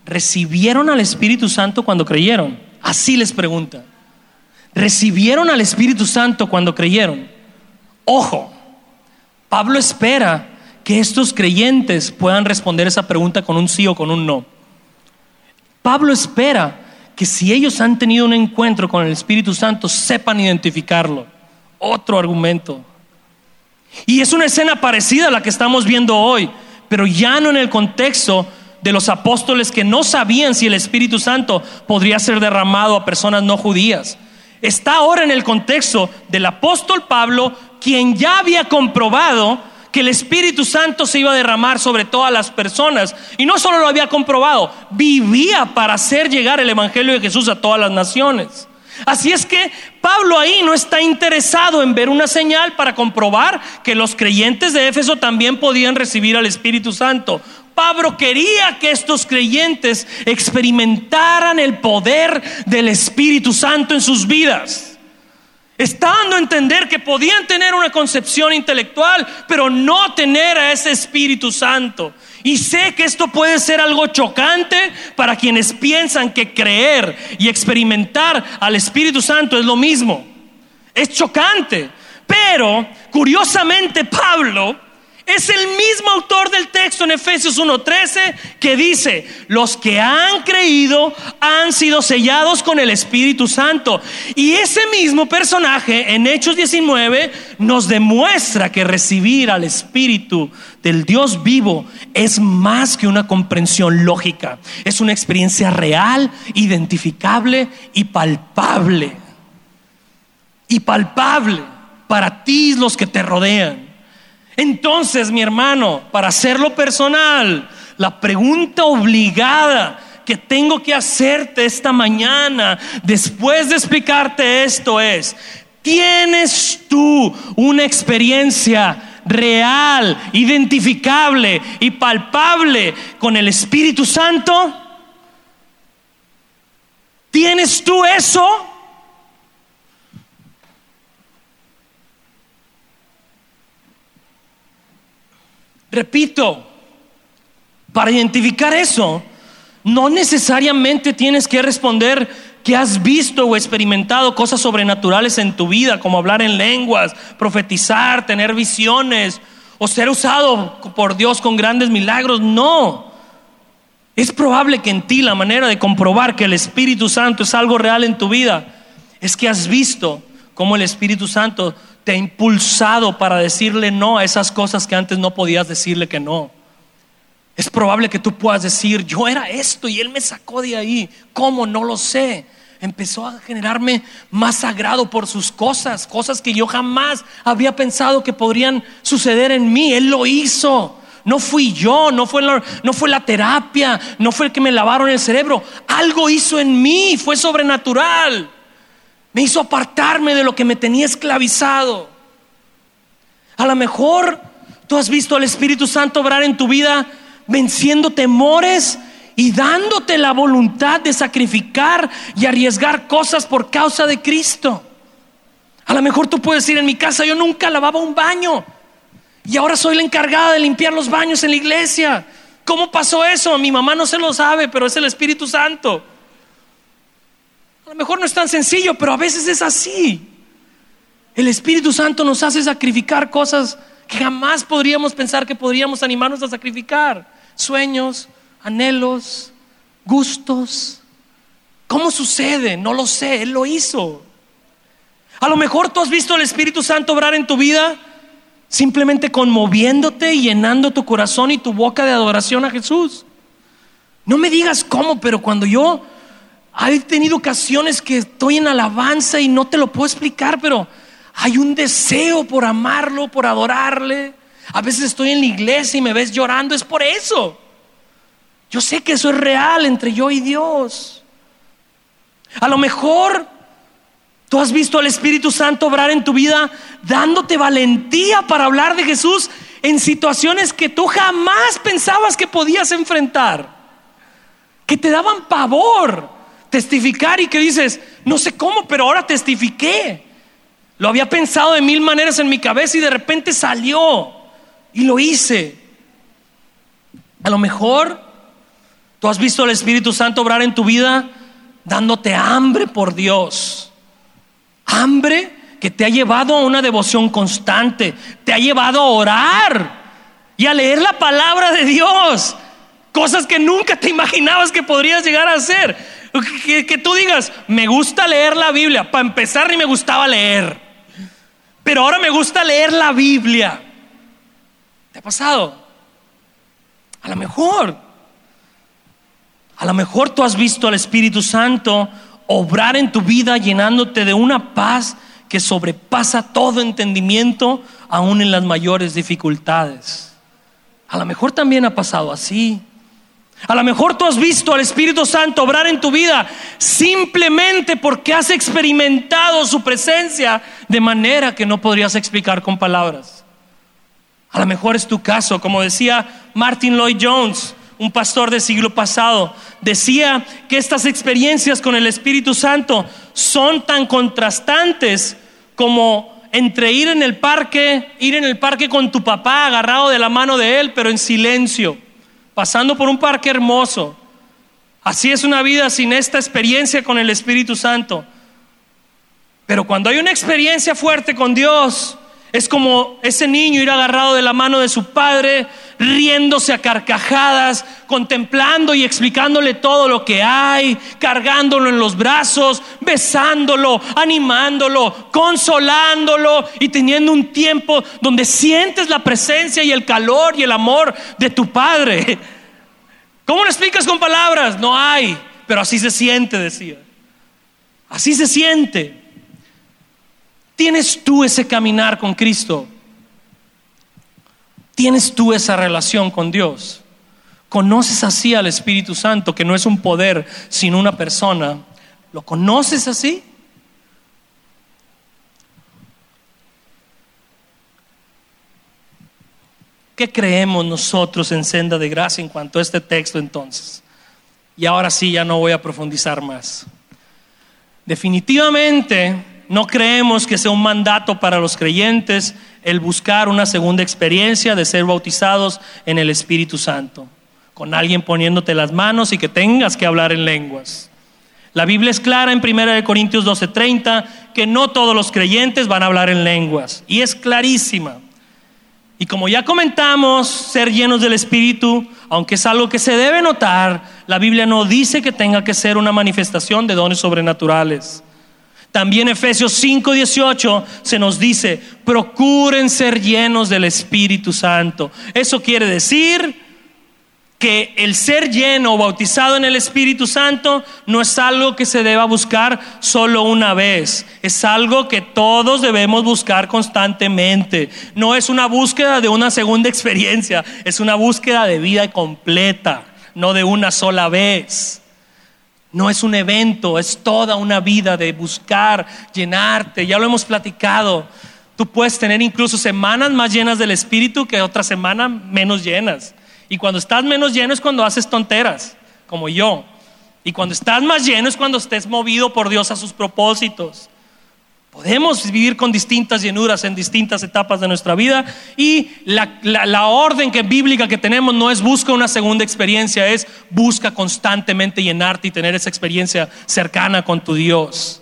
¿recibieron al Espíritu Santo cuando creyeron? Así les pregunta. ¿Recibieron al Espíritu Santo cuando creyeron? Ojo, Pablo espera que estos creyentes puedan responder esa pregunta con un sí o con un no. Pablo espera que si ellos han tenido un encuentro con el Espíritu Santo, sepan identificarlo. Otro argumento. Y es una escena parecida a la que estamos viendo hoy, pero ya no en el contexto de los apóstoles que no sabían si el Espíritu Santo podría ser derramado a personas no judías. Está ahora en el contexto del apóstol Pablo quien ya había comprobado que el Espíritu Santo se iba a derramar sobre todas las personas. Y no solo lo había comprobado, vivía para hacer llegar el Evangelio de Jesús a todas las naciones. Así es que Pablo ahí no está interesado en ver una señal para comprobar que los creyentes de Éfeso también podían recibir al Espíritu Santo. Pablo quería que estos creyentes experimentaran el poder del Espíritu Santo en sus vidas. Está dando a entender que podían tener una concepción intelectual, pero no tener a ese Espíritu Santo. Y sé que esto puede ser algo chocante para quienes piensan que creer y experimentar al Espíritu Santo es lo mismo. Es chocante. Pero, curiosamente, Pablo Es el mismo autor del texto en Efesios 1:13 que dice, los que han creído han sido sellados con el Espíritu Santo. Y ese mismo personaje en Hechos 19 nos demuestra que recibir al Espíritu del Dios vivo es más que una comprensión lógica, es una experiencia real, identificable y palpable. Y palpable para ti los que te rodean. Entonces, mi hermano, para hacerlo personal, la pregunta obligada que tengo que hacerte esta mañana, después de explicarte esto, es, ¿tienes tú una experiencia real, identificable y palpable con el Espíritu Santo? ¿Tienes tú eso? Repito, para identificar eso, no necesariamente tienes que responder que has visto o experimentado cosas sobrenaturales en tu vida, como hablar en lenguas, profetizar, tener visiones o ser usado por Dios con grandes milagros. No. Es probable que en ti la manera de comprobar que el Espíritu Santo es algo real en tu vida es que has visto cómo el Espíritu Santo te ha impulsado para decirle no a esas cosas que antes no podías decirle que no. Es probable que tú puedas decir, yo era esto y Él me sacó de ahí. ¿Cómo? No lo sé. Empezó a generarme más sagrado por sus cosas, cosas que yo jamás había pensado que podrían suceder en mí. Él lo hizo. No fui yo, no fue, la, no fue la terapia, no fue el que me lavaron el cerebro. Algo hizo en mí, fue sobrenatural. Me hizo apartarme de lo que me tenía esclavizado. A lo mejor tú has visto al Espíritu Santo obrar en tu vida venciendo temores y dándote la voluntad de sacrificar y arriesgar cosas por causa de Cristo. A lo mejor tú puedes decir en mi casa yo nunca lavaba un baño y ahora soy la encargada de limpiar los baños en la iglesia. ¿Cómo pasó eso? Mi mamá no se lo sabe, pero es el Espíritu Santo. A lo mejor no es tan sencillo, pero a veces es así. El Espíritu Santo nos hace sacrificar cosas que jamás podríamos pensar que podríamos animarnos a sacrificar. Sueños, anhelos, gustos. ¿Cómo sucede? No lo sé, Él lo hizo. A lo mejor tú has visto al Espíritu Santo obrar en tu vida simplemente conmoviéndote y llenando tu corazón y tu boca de adoración a Jesús. No me digas cómo, pero cuando yo He tenido ocasiones que estoy en alabanza y no te lo puedo explicar, pero hay un deseo por amarlo, por adorarle. A veces estoy en la iglesia y me ves llorando, es por eso. Yo sé que eso es real entre yo y Dios. A lo mejor tú has visto al Espíritu Santo obrar en tu vida dándote valentía para hablar de Jesús en situaciones que tú jamás pensabas que podías enfrentar, que te daban pavor testificar y que dices, no sé cómo, pero ahora testifiqué. Lo había pensado de mil maneras en mi cabeza y de repente salió y lo hice. A lo mejor tú has visto al Espíritu Santo obrar en tu vida dándote hambre por Dios. Hambre que te ha llevado a una devoción constante, te ha llevado a orar y a leer la palabra de Dios. Cosas que nunca te imaginabas que podrías llegar a hacer. Que, tú digas, me gusta leer la Biblia. Para empezar, ni me gustaba leer. Pero ahora me gusta leer la Biblia. ¿Te ha pasado? A lo mejor. A lo mejor tú has visto al Espíritu Santo obrar en tu vida llenándote de una paz que sobrepasa todo entendimiento, aún en las mayores dificultades. A lo mejor también ha pasado así. A lo mejor tú has visto al Espíritu Santo obrar en tu vida simplemente porque has experimentado su presencia de manera que no podrías explicar con palabras. A lo mejor es tu caso, como decía Martin Lloyd Jones, un pastor del siglo pasado, decía que estas experiencias con el Espíritu Santo son tan contrastantes como entre ir en el parque, ir en el parque con tu papá agarrado de la mano de él, pero en silencio pasando por un parque hermoso. Así es una vida sin esta experiencia con el Espíritu Santo. Pero cuando hay una experiencia fuerte con Dios, Es como ese niño ir agarrado de la mano de su padre, riéndose a carcajadas, contemplando y explicándole todo lo que hay, cargándolo en los brazos, besándolo, animándolo, consolándolo y teniendo un tiempo donde sientes la presencia y el calor y el amor de tu padre. ¿Cómo lo explicas con palabras? No hay, pero así se siente, decía. Así se siente. ¿Tienes tú ese caminar con Cristo? ¿Tienes tú esa relación con Dios? ¿Conoces así al Espíritu Santo, que no es un poder, sino una persona? ¿Lo conoces así? ¿Qué creemos nosotros en Senda de Gracia en cuanto a este texto entonces? Y ahora sí, ya no voy a profundizar más. Definitivamente no creemos que sea un mandato para los creyentes el buscar una segunda experiencia de ser bautizados en el Espíritu Santo, con alguien poniéndote las manos y que tengas que hablar en lenguas. La Biblia es clara en 1 Corintios 12:30 que no todos los creyentes van a hablar en lenguas, y es clarísima. Y como ya comentamos, ser llenos del Espíritu, aunque es algo que se debe notar, la Biblia no dice que tenga que ser una manifestación de dones sobrenaturales. También Efesios 5:18 se nos dice, procuren ser llenos del Espíritu Santo. Eso quiere decir que el ser lleno o bautizado en el Espíritu Santo no es algo que se deba buscar solo una vez, es algo que todos debemos buscar constantemente. No es una búsqueda de una segunda experiencia, es una búsqueda de vida completa, no de una sola vez. No es un evento, es toda una vida de buscar, llenarte. Ya lo hemos platicado. Tú puedes tener incluso semanas más llenas del Espíritu que otras semanas menos llenas. Y cuando estás menos lleno es cuando haces tonteras, como yo. Y cuando estás más lleno es cuando estés movido por Dios a sus propósitos. Podemos vivir con distintas llenuras en distintas etapas de nuestra vida y la, orden que bíblica que tenemos no es busca una segunda experiencia, es busca constantemente llenarte y tener esa experiencia cercana con tu Dios.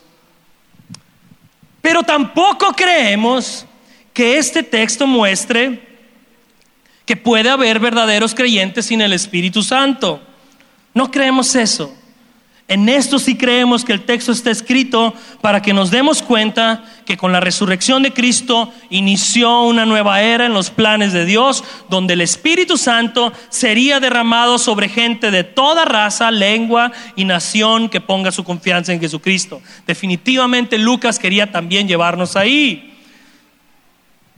Pero tampoco creemos que este texto muestre que puede haber verdaderos creyentes sin el Espíritu Santo. No creemos eso. En esto sí creemos que el texto está escrito para que nos demos cuenta que con la resurrección de Cristo inició una nueva era en los planes de Dios, donde el Espíritu Santo sería derramado sobre gente de toda raza, lengua y nación que ponga su confianza en Jesucristo. Definitivamente Lucas quería también llevarnos ahí.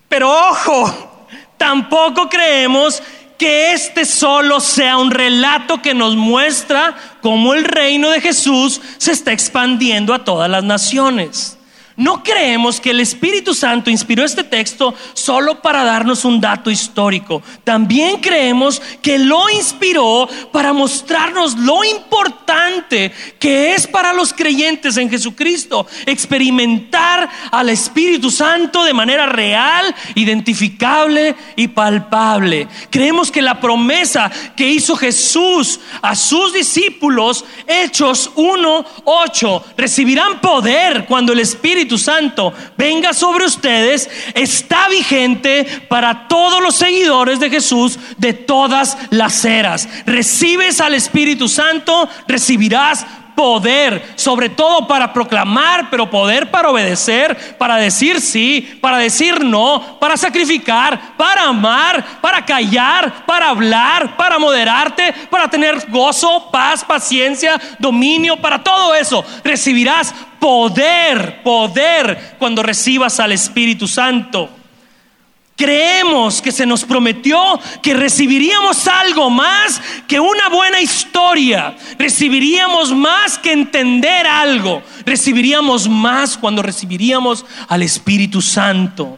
Pero ojo, tampoco creemos que este solo sea un relato que nos muestra cómo el reino de Jesús se está expandiendo a todas las naciones. No creemos que el Espíritu Santo inspiró este texto solo para darnos un dato histórico. También creemos que lo inspiró para mostrarnos lo importante que es para los creyentes en Jesucristo experimentar al Espíritu Santo de manera real, identificable y palpable. Creemos que la promesa que hizo Jesús a sus discípulos, Hechos 1:8, recibirán poder cuando el Espíritu Santo venga sobre ustedes está vigente para todos los seguidores de Jesús de todas las eras. Recibes al Espíritu Santo, recibirás poder, sobre todo para proclamar, pero poder para obedecer, para decir sí, para decir no, para sacrificar, para amar, para callar, para hablar, para moderarte, para tener gozo, paz, paciencia, dominio, para todo eso recibirás poder, poder cuando recibas al Espíritu Santo. Creemos que se nos prometió que recibiríamos algo más que una buena historia, recibiríamos más que entender algo, recibiríamos más cuando recibiríamos al Espíritu Santo.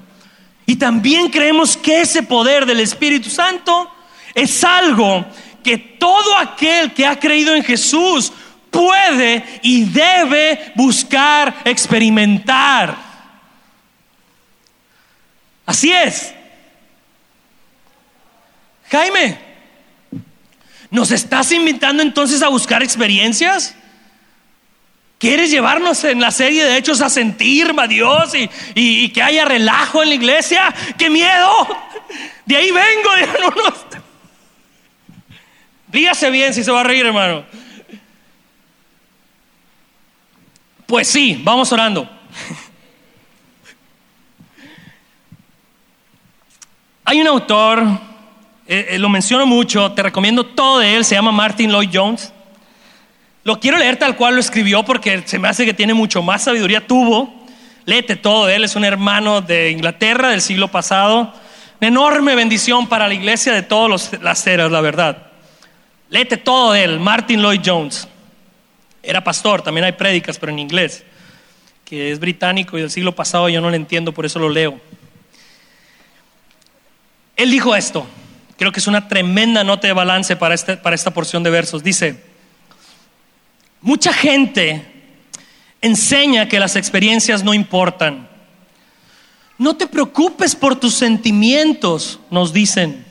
Y también creemos que ese poder del Espíritu Santo es algo que todo aquel que ha creído en Jesús puede y debe buscar experimentar. Así es. Jaime, ¿nos estás invitando entonces a buscar experiencias? ¿Quieres llevarnos en la serie de hechos a sentir a Dios y, que haya relajo en la iglesia? ¡Qué miedo! De ahí vengo, Dígase bien si se va a reír, hermano. Pues sí, vamos orando. Hay un autor, eh, eh, lo menciono mucho, te recomiendo todo de él, se llama Martin Lloyd Jones. Lo quiero leer tal cual lo escribió porque se me hace que tiene mucho más sabiduría. Tuvo, léete todo de él, es un hermano de Inglaterra del siglo pasado. Una enorme bendición para la iglesia de todas las eras, la verdad. Léete todo de él, Martin Lloyd Jones. Era pastor, también hay prédicas, pero en inglés, que es británico y del siglo pasado yo no lo entiendo, por eso lo leo. Él dijo esto, creo que es una tremenda nota de balance para, este, para esta porción de versos. Dice, mucha gente enseña que las experiencias no importan. No te preocupes por tus sentimientos, nos dicen.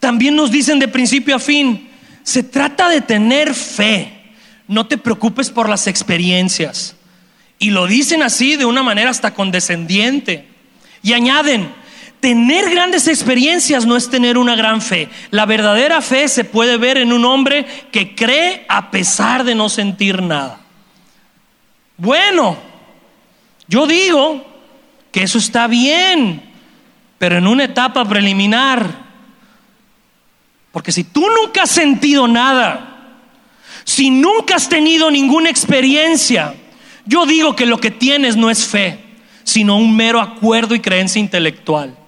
También nos dicen de principio a fin, se trata de tener fe. No te preocupes por las experiencias. Y lo dicen así de una manera hasta condescendiente. Y añaden, Tener grandes experiencias no es tener una gran fe. La verdadera fe se puede ver en un hombre que cree a pesar de no sentir nada. Bueno, yo digo que eso está bien, pero en una etapa preliminar. Porque si tú nunca has sentido nada, si nunca has tenido ninguna experiencia, yo digo que lo que tienes no es fe, sino un mero acuerdo y creencia intelectual.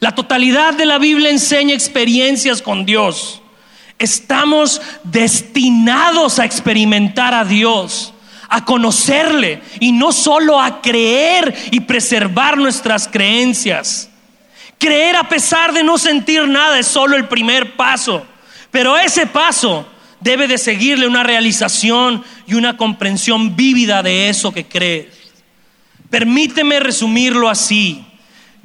La totalidad de la Biblia enseña experiencias con Dios. Estamos destinados a experimentar a Dios, a conocerle y no solo a creer y preservar nuestras creencias. Creer a pesar de no sentir nada es solo el primer paso, pero ese paso debe de seguirle una realización y una comprensión vívida de eso que crees. Permíteme resumirlo así.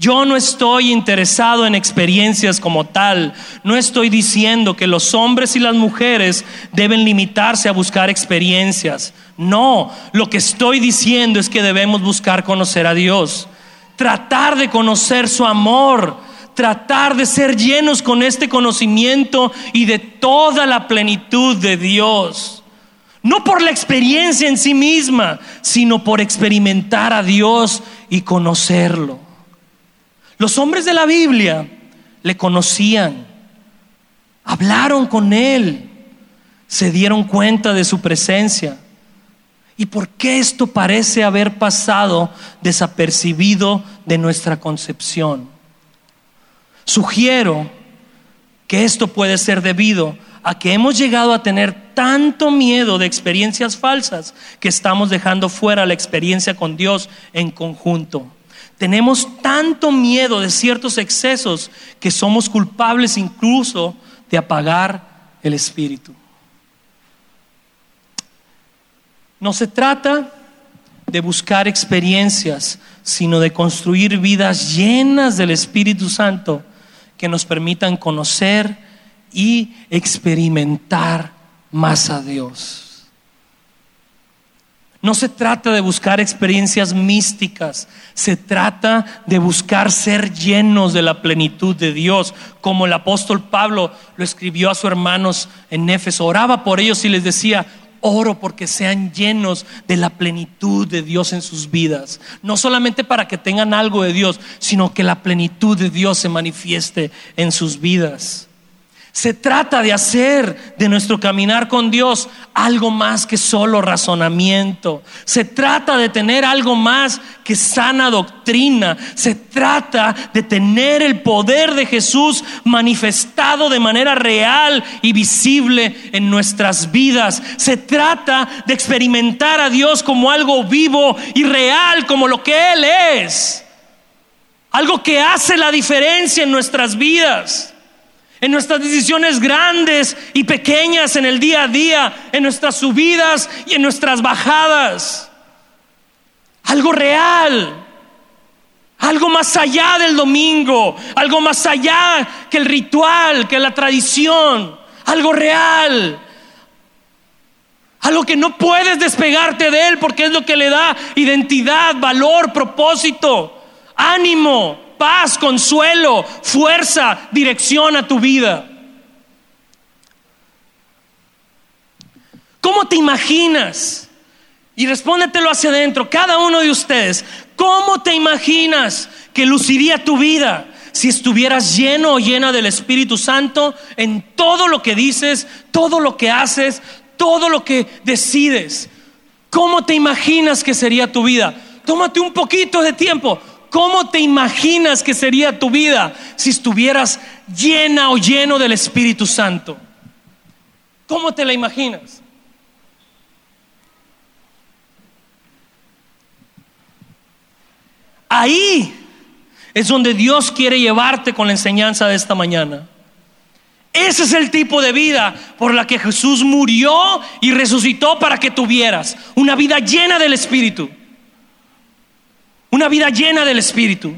Yo no estoy interesado en experiencias como tal. No estoy diciendo que los hombres y las mujeres deben limitarse a buscar experiencias. No, lo que estoy diciendo es que debemos buscar conocer a Dios. Tratar de conocer su amor. Tratar de ser llenos con este conocimiento y de toda la plenitud de Dios. No por la experiencia en sí misma, sino por experimentar a Dios y conocerlo. Los hombres de la Biblia le conocían, hablaron con él, se dieron cuenta de su presencia. ¿Y por qué esto parece haber pasado desapercibido de nuestra concepción? Sugiero que esto puede ser debido a que hemos llegado a tener tanto miedo de experiencias falsas que estamos dejando fuera la experiencia con Dios en conjunto. Tenemos tanto miedo de ciertos excesos que somos culpables incluso de apagar el espíritu. No se trata de buscar experiencias, sino de construir vidas llenas del Espíritu Santo que nos permitan conocer y experimentar más a Dios. No se trata de buscar experiencias místicas, se trata de buscar ser llenos de la plenitud de Dios, como el apóstol Pablo lo escribió a sus hermanos en Éfeso. Oraba por ellos y les decía, oro porque sean llenos de la plenitud de Dios en sus vidas. No solamente para que tengan algo de Dios, sino que la plenitud de Dios se manifieste en sus vidas. Se trata de hacer de nuestro caminar con Dios algo más que solo razonamiento. Se trata de tener algo más que sana doctrina. Se trata de tener el poder de Jesús manifestado de manera real y visible en nuestras vidas. Se trata de experimentar a Dios como algo vivo y real, como lo que Él es. Algo que hace la diferencia en nuestras vidas en nuestras decisiones grandes y pequeñas en el día a día, en nuestras subidas y en nuestras bajadas. Algo real, algo más allá del domingo, algo más allá que el ritual, que la tradición, algo real. Algo que no puedes despegarte de Él porque es lo que le da identidad, valor, propósito, ánimo, paz, consuelo, fuerza, dirección a tu vida. ¿Cómo te imaginas? Y respóndetelo hacia adentro, cada uno de ustedes. ¿Cómo te imaginas que luciría tu vida si estuvieras lleno o llena del Espíritu Santo en todo lo que dices, todo lo que haces, todo lo que decides? ¿Cómo te imaginas que sería tu vida? Tómate un poquito de tiempo. ¿Cómo te imaginas que sería tu vida si estuvieras llena o lleno del Espíritu Santo? ¿Cómo te la imaginas? Ahí es donde Dios quiere llevarte con la enseñanza de esta mañana. Ese es el tipo de vida por la que Jesús murió y resucitó para que tuvieras una vida llena del Espíritu. Una vida llena del Espíritu.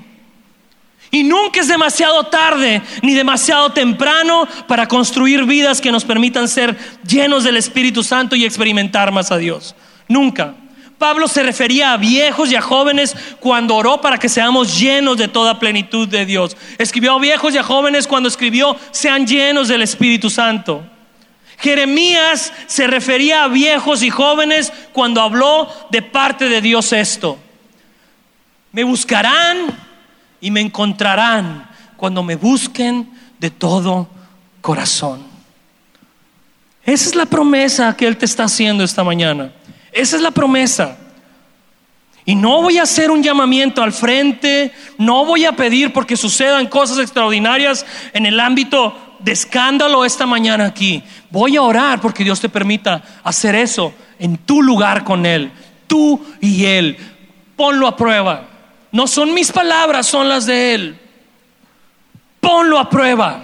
Y nunca es demasiado tarde ni demasiado temprano para construir vidas que nos permitan ser llenos del Espíritu Santo y experimentar más a Dios. Nunca. Pablo se refería a viejos y a jóvenes cuando oró para que seamos llenos de toda plenitud de Dios. Escribió a viejos y a jóvenes cuando escribió sean llenos del Espíritu Santo. Jeremías se refería a viejos y jóvenes cuando habló de parte de Dios esto. Me buscarán y me encontrarán cuando me busquen de todo corazón. Esa es la promesa que Él te está haciendo esta mañana. Esa es la promesa. Y no voy a hacer un llamamiento al frente, no voy a pedir porque sucedan cosas extraordinarias en el ámbito de escándalo esta mañana aquí. Voy a orar porque Dios te permita hacer eso en tu lugar con Él, tú y Él. Ponlo a prueba. No son mis palabras, son las de Él. Ponlo a prueba.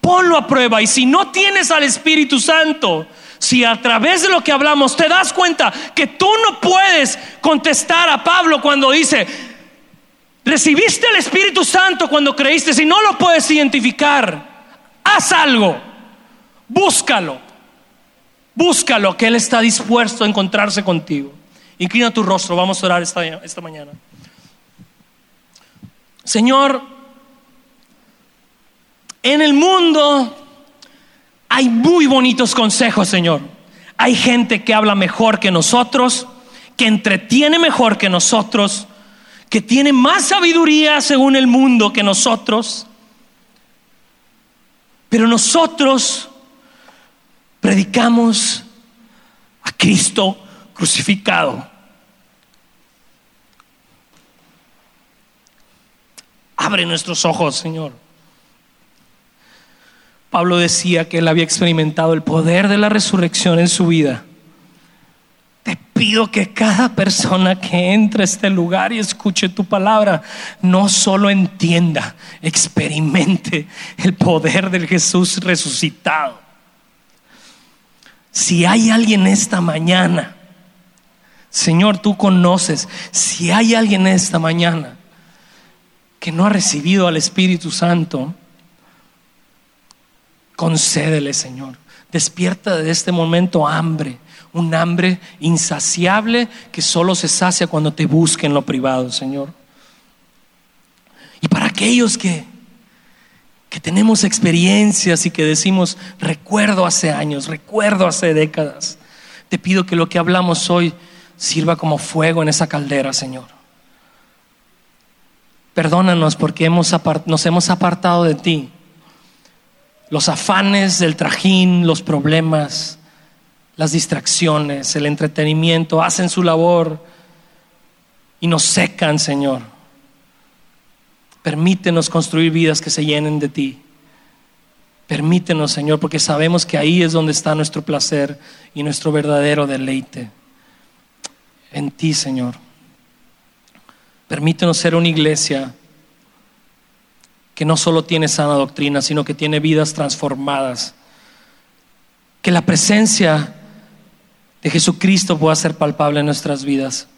Ponlo a prueba. Y si no tienes al Espíritu Santo, si a través de lo que hablamos te das cuenta que tú no puedes contestar a Pablo cuando dice, recibiste el Espíritu Santo cuando creíste, si no lo puedes identificar, haz algo, búscalo, búscalo, que Él está dispuesto a encontrarse contigo. Inclina tu rostro, vamos a orar esta, esta mañana. Señor, en el mundo hay muy bonitos consejos, Señor. Hay gente que habla mejor que nosotros, que entretiene mejor que nosotros, que tiene más sabiduría según el mundo que nosotros. Pero nosotros predicamos a Cristo crucificado. Abre nuestros ojos, Señor. Pablo decía que él había experimentado el poder de la resurrección en su vida. Te pido que cada persona que entre a este lugar y escuche tu palabra no solo entienda, experimente el poder del Jesús resucitado. Si hay alguien esta mañana, Señor, tú conoces, si hay alguien esta mañana que no ha recibido al Espíritu Santo, concédele, Señor. Despierta de este momento hambre, un hambre insaciable que solo se sacia cuando te busquen en lo privado, Señor. Y para aquellos que, que tenemos experiencias y que decimos, recuerdo hace años, recuerdo hace décadas, te pido que lo que hablamos hoy sirva como fuego en esa caldera, Señor. Perdónanos porque hemos nos hemos apartado de ti los afanes del trajín, los problemas, las distracciones, el entretenimiento, hacen su labor y nos secan, Señor. Permítenos construir vidas que se llenen de ti. Permítenos, Señor, porque sabemos que ahí es donde está nuestro placer y nuestro verdadero deleite. En ti, Señor. Permítenos ser una iglesia que no solo tiene sana doctrina, sino que tiene vidas transformadas. Que la presencia de Jesucristo pueda ser palpable en nuestras vidas.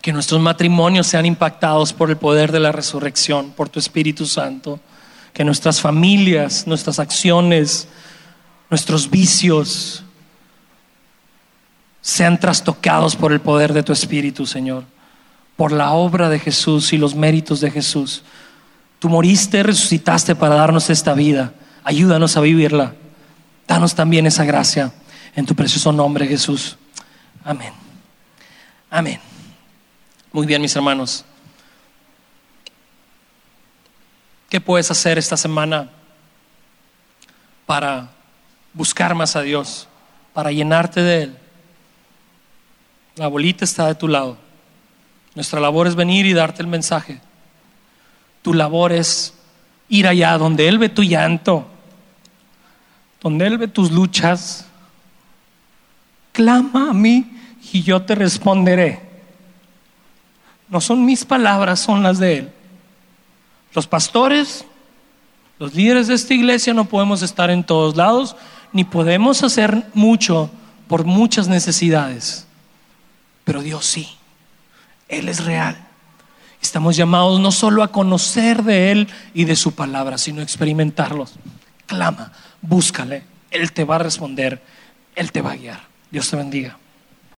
Que nuestros matrimonios sean impactados por el poder de la resurrección, por tu Espíritu Santo. Que nuestras familias, nuestras acciones, nuestros vicios, sean trastocados por el poder de tu Espíritu, Señor, por la obra de Jesús y los méritos de Jesús. Tú moriste, resucitaste para darnos esta vida. Ayúdanos a vivirla. Danos también esa gracia en tu precioso nombre, Jesús. Amén. Amén. Muy bien, mis hermanos. ¿Qué puedes hacer esta semana para buscar más a Dios, para llenarte de Él? La bolita está de tu lado. Nuestra labor es venir y darte el mensaje. Tu labor es ir allá donde Él ve tu llanto, donde Él ve tus luchas. Clama a mí y yo te responderé. No son mis palabras, son las de Él. Los pastores, los líderes de esta iglesia no podemos estar en todos lados, ni podemos hacer mucho por muchas necesidades. Pero Dios sí, Él es real. Estamos llamados no solo a conocer de Él y de su palabra, sino a experimentarlos. Clama, búscale, Él te va a responder, Él te va a guiar. Dios te bendiga.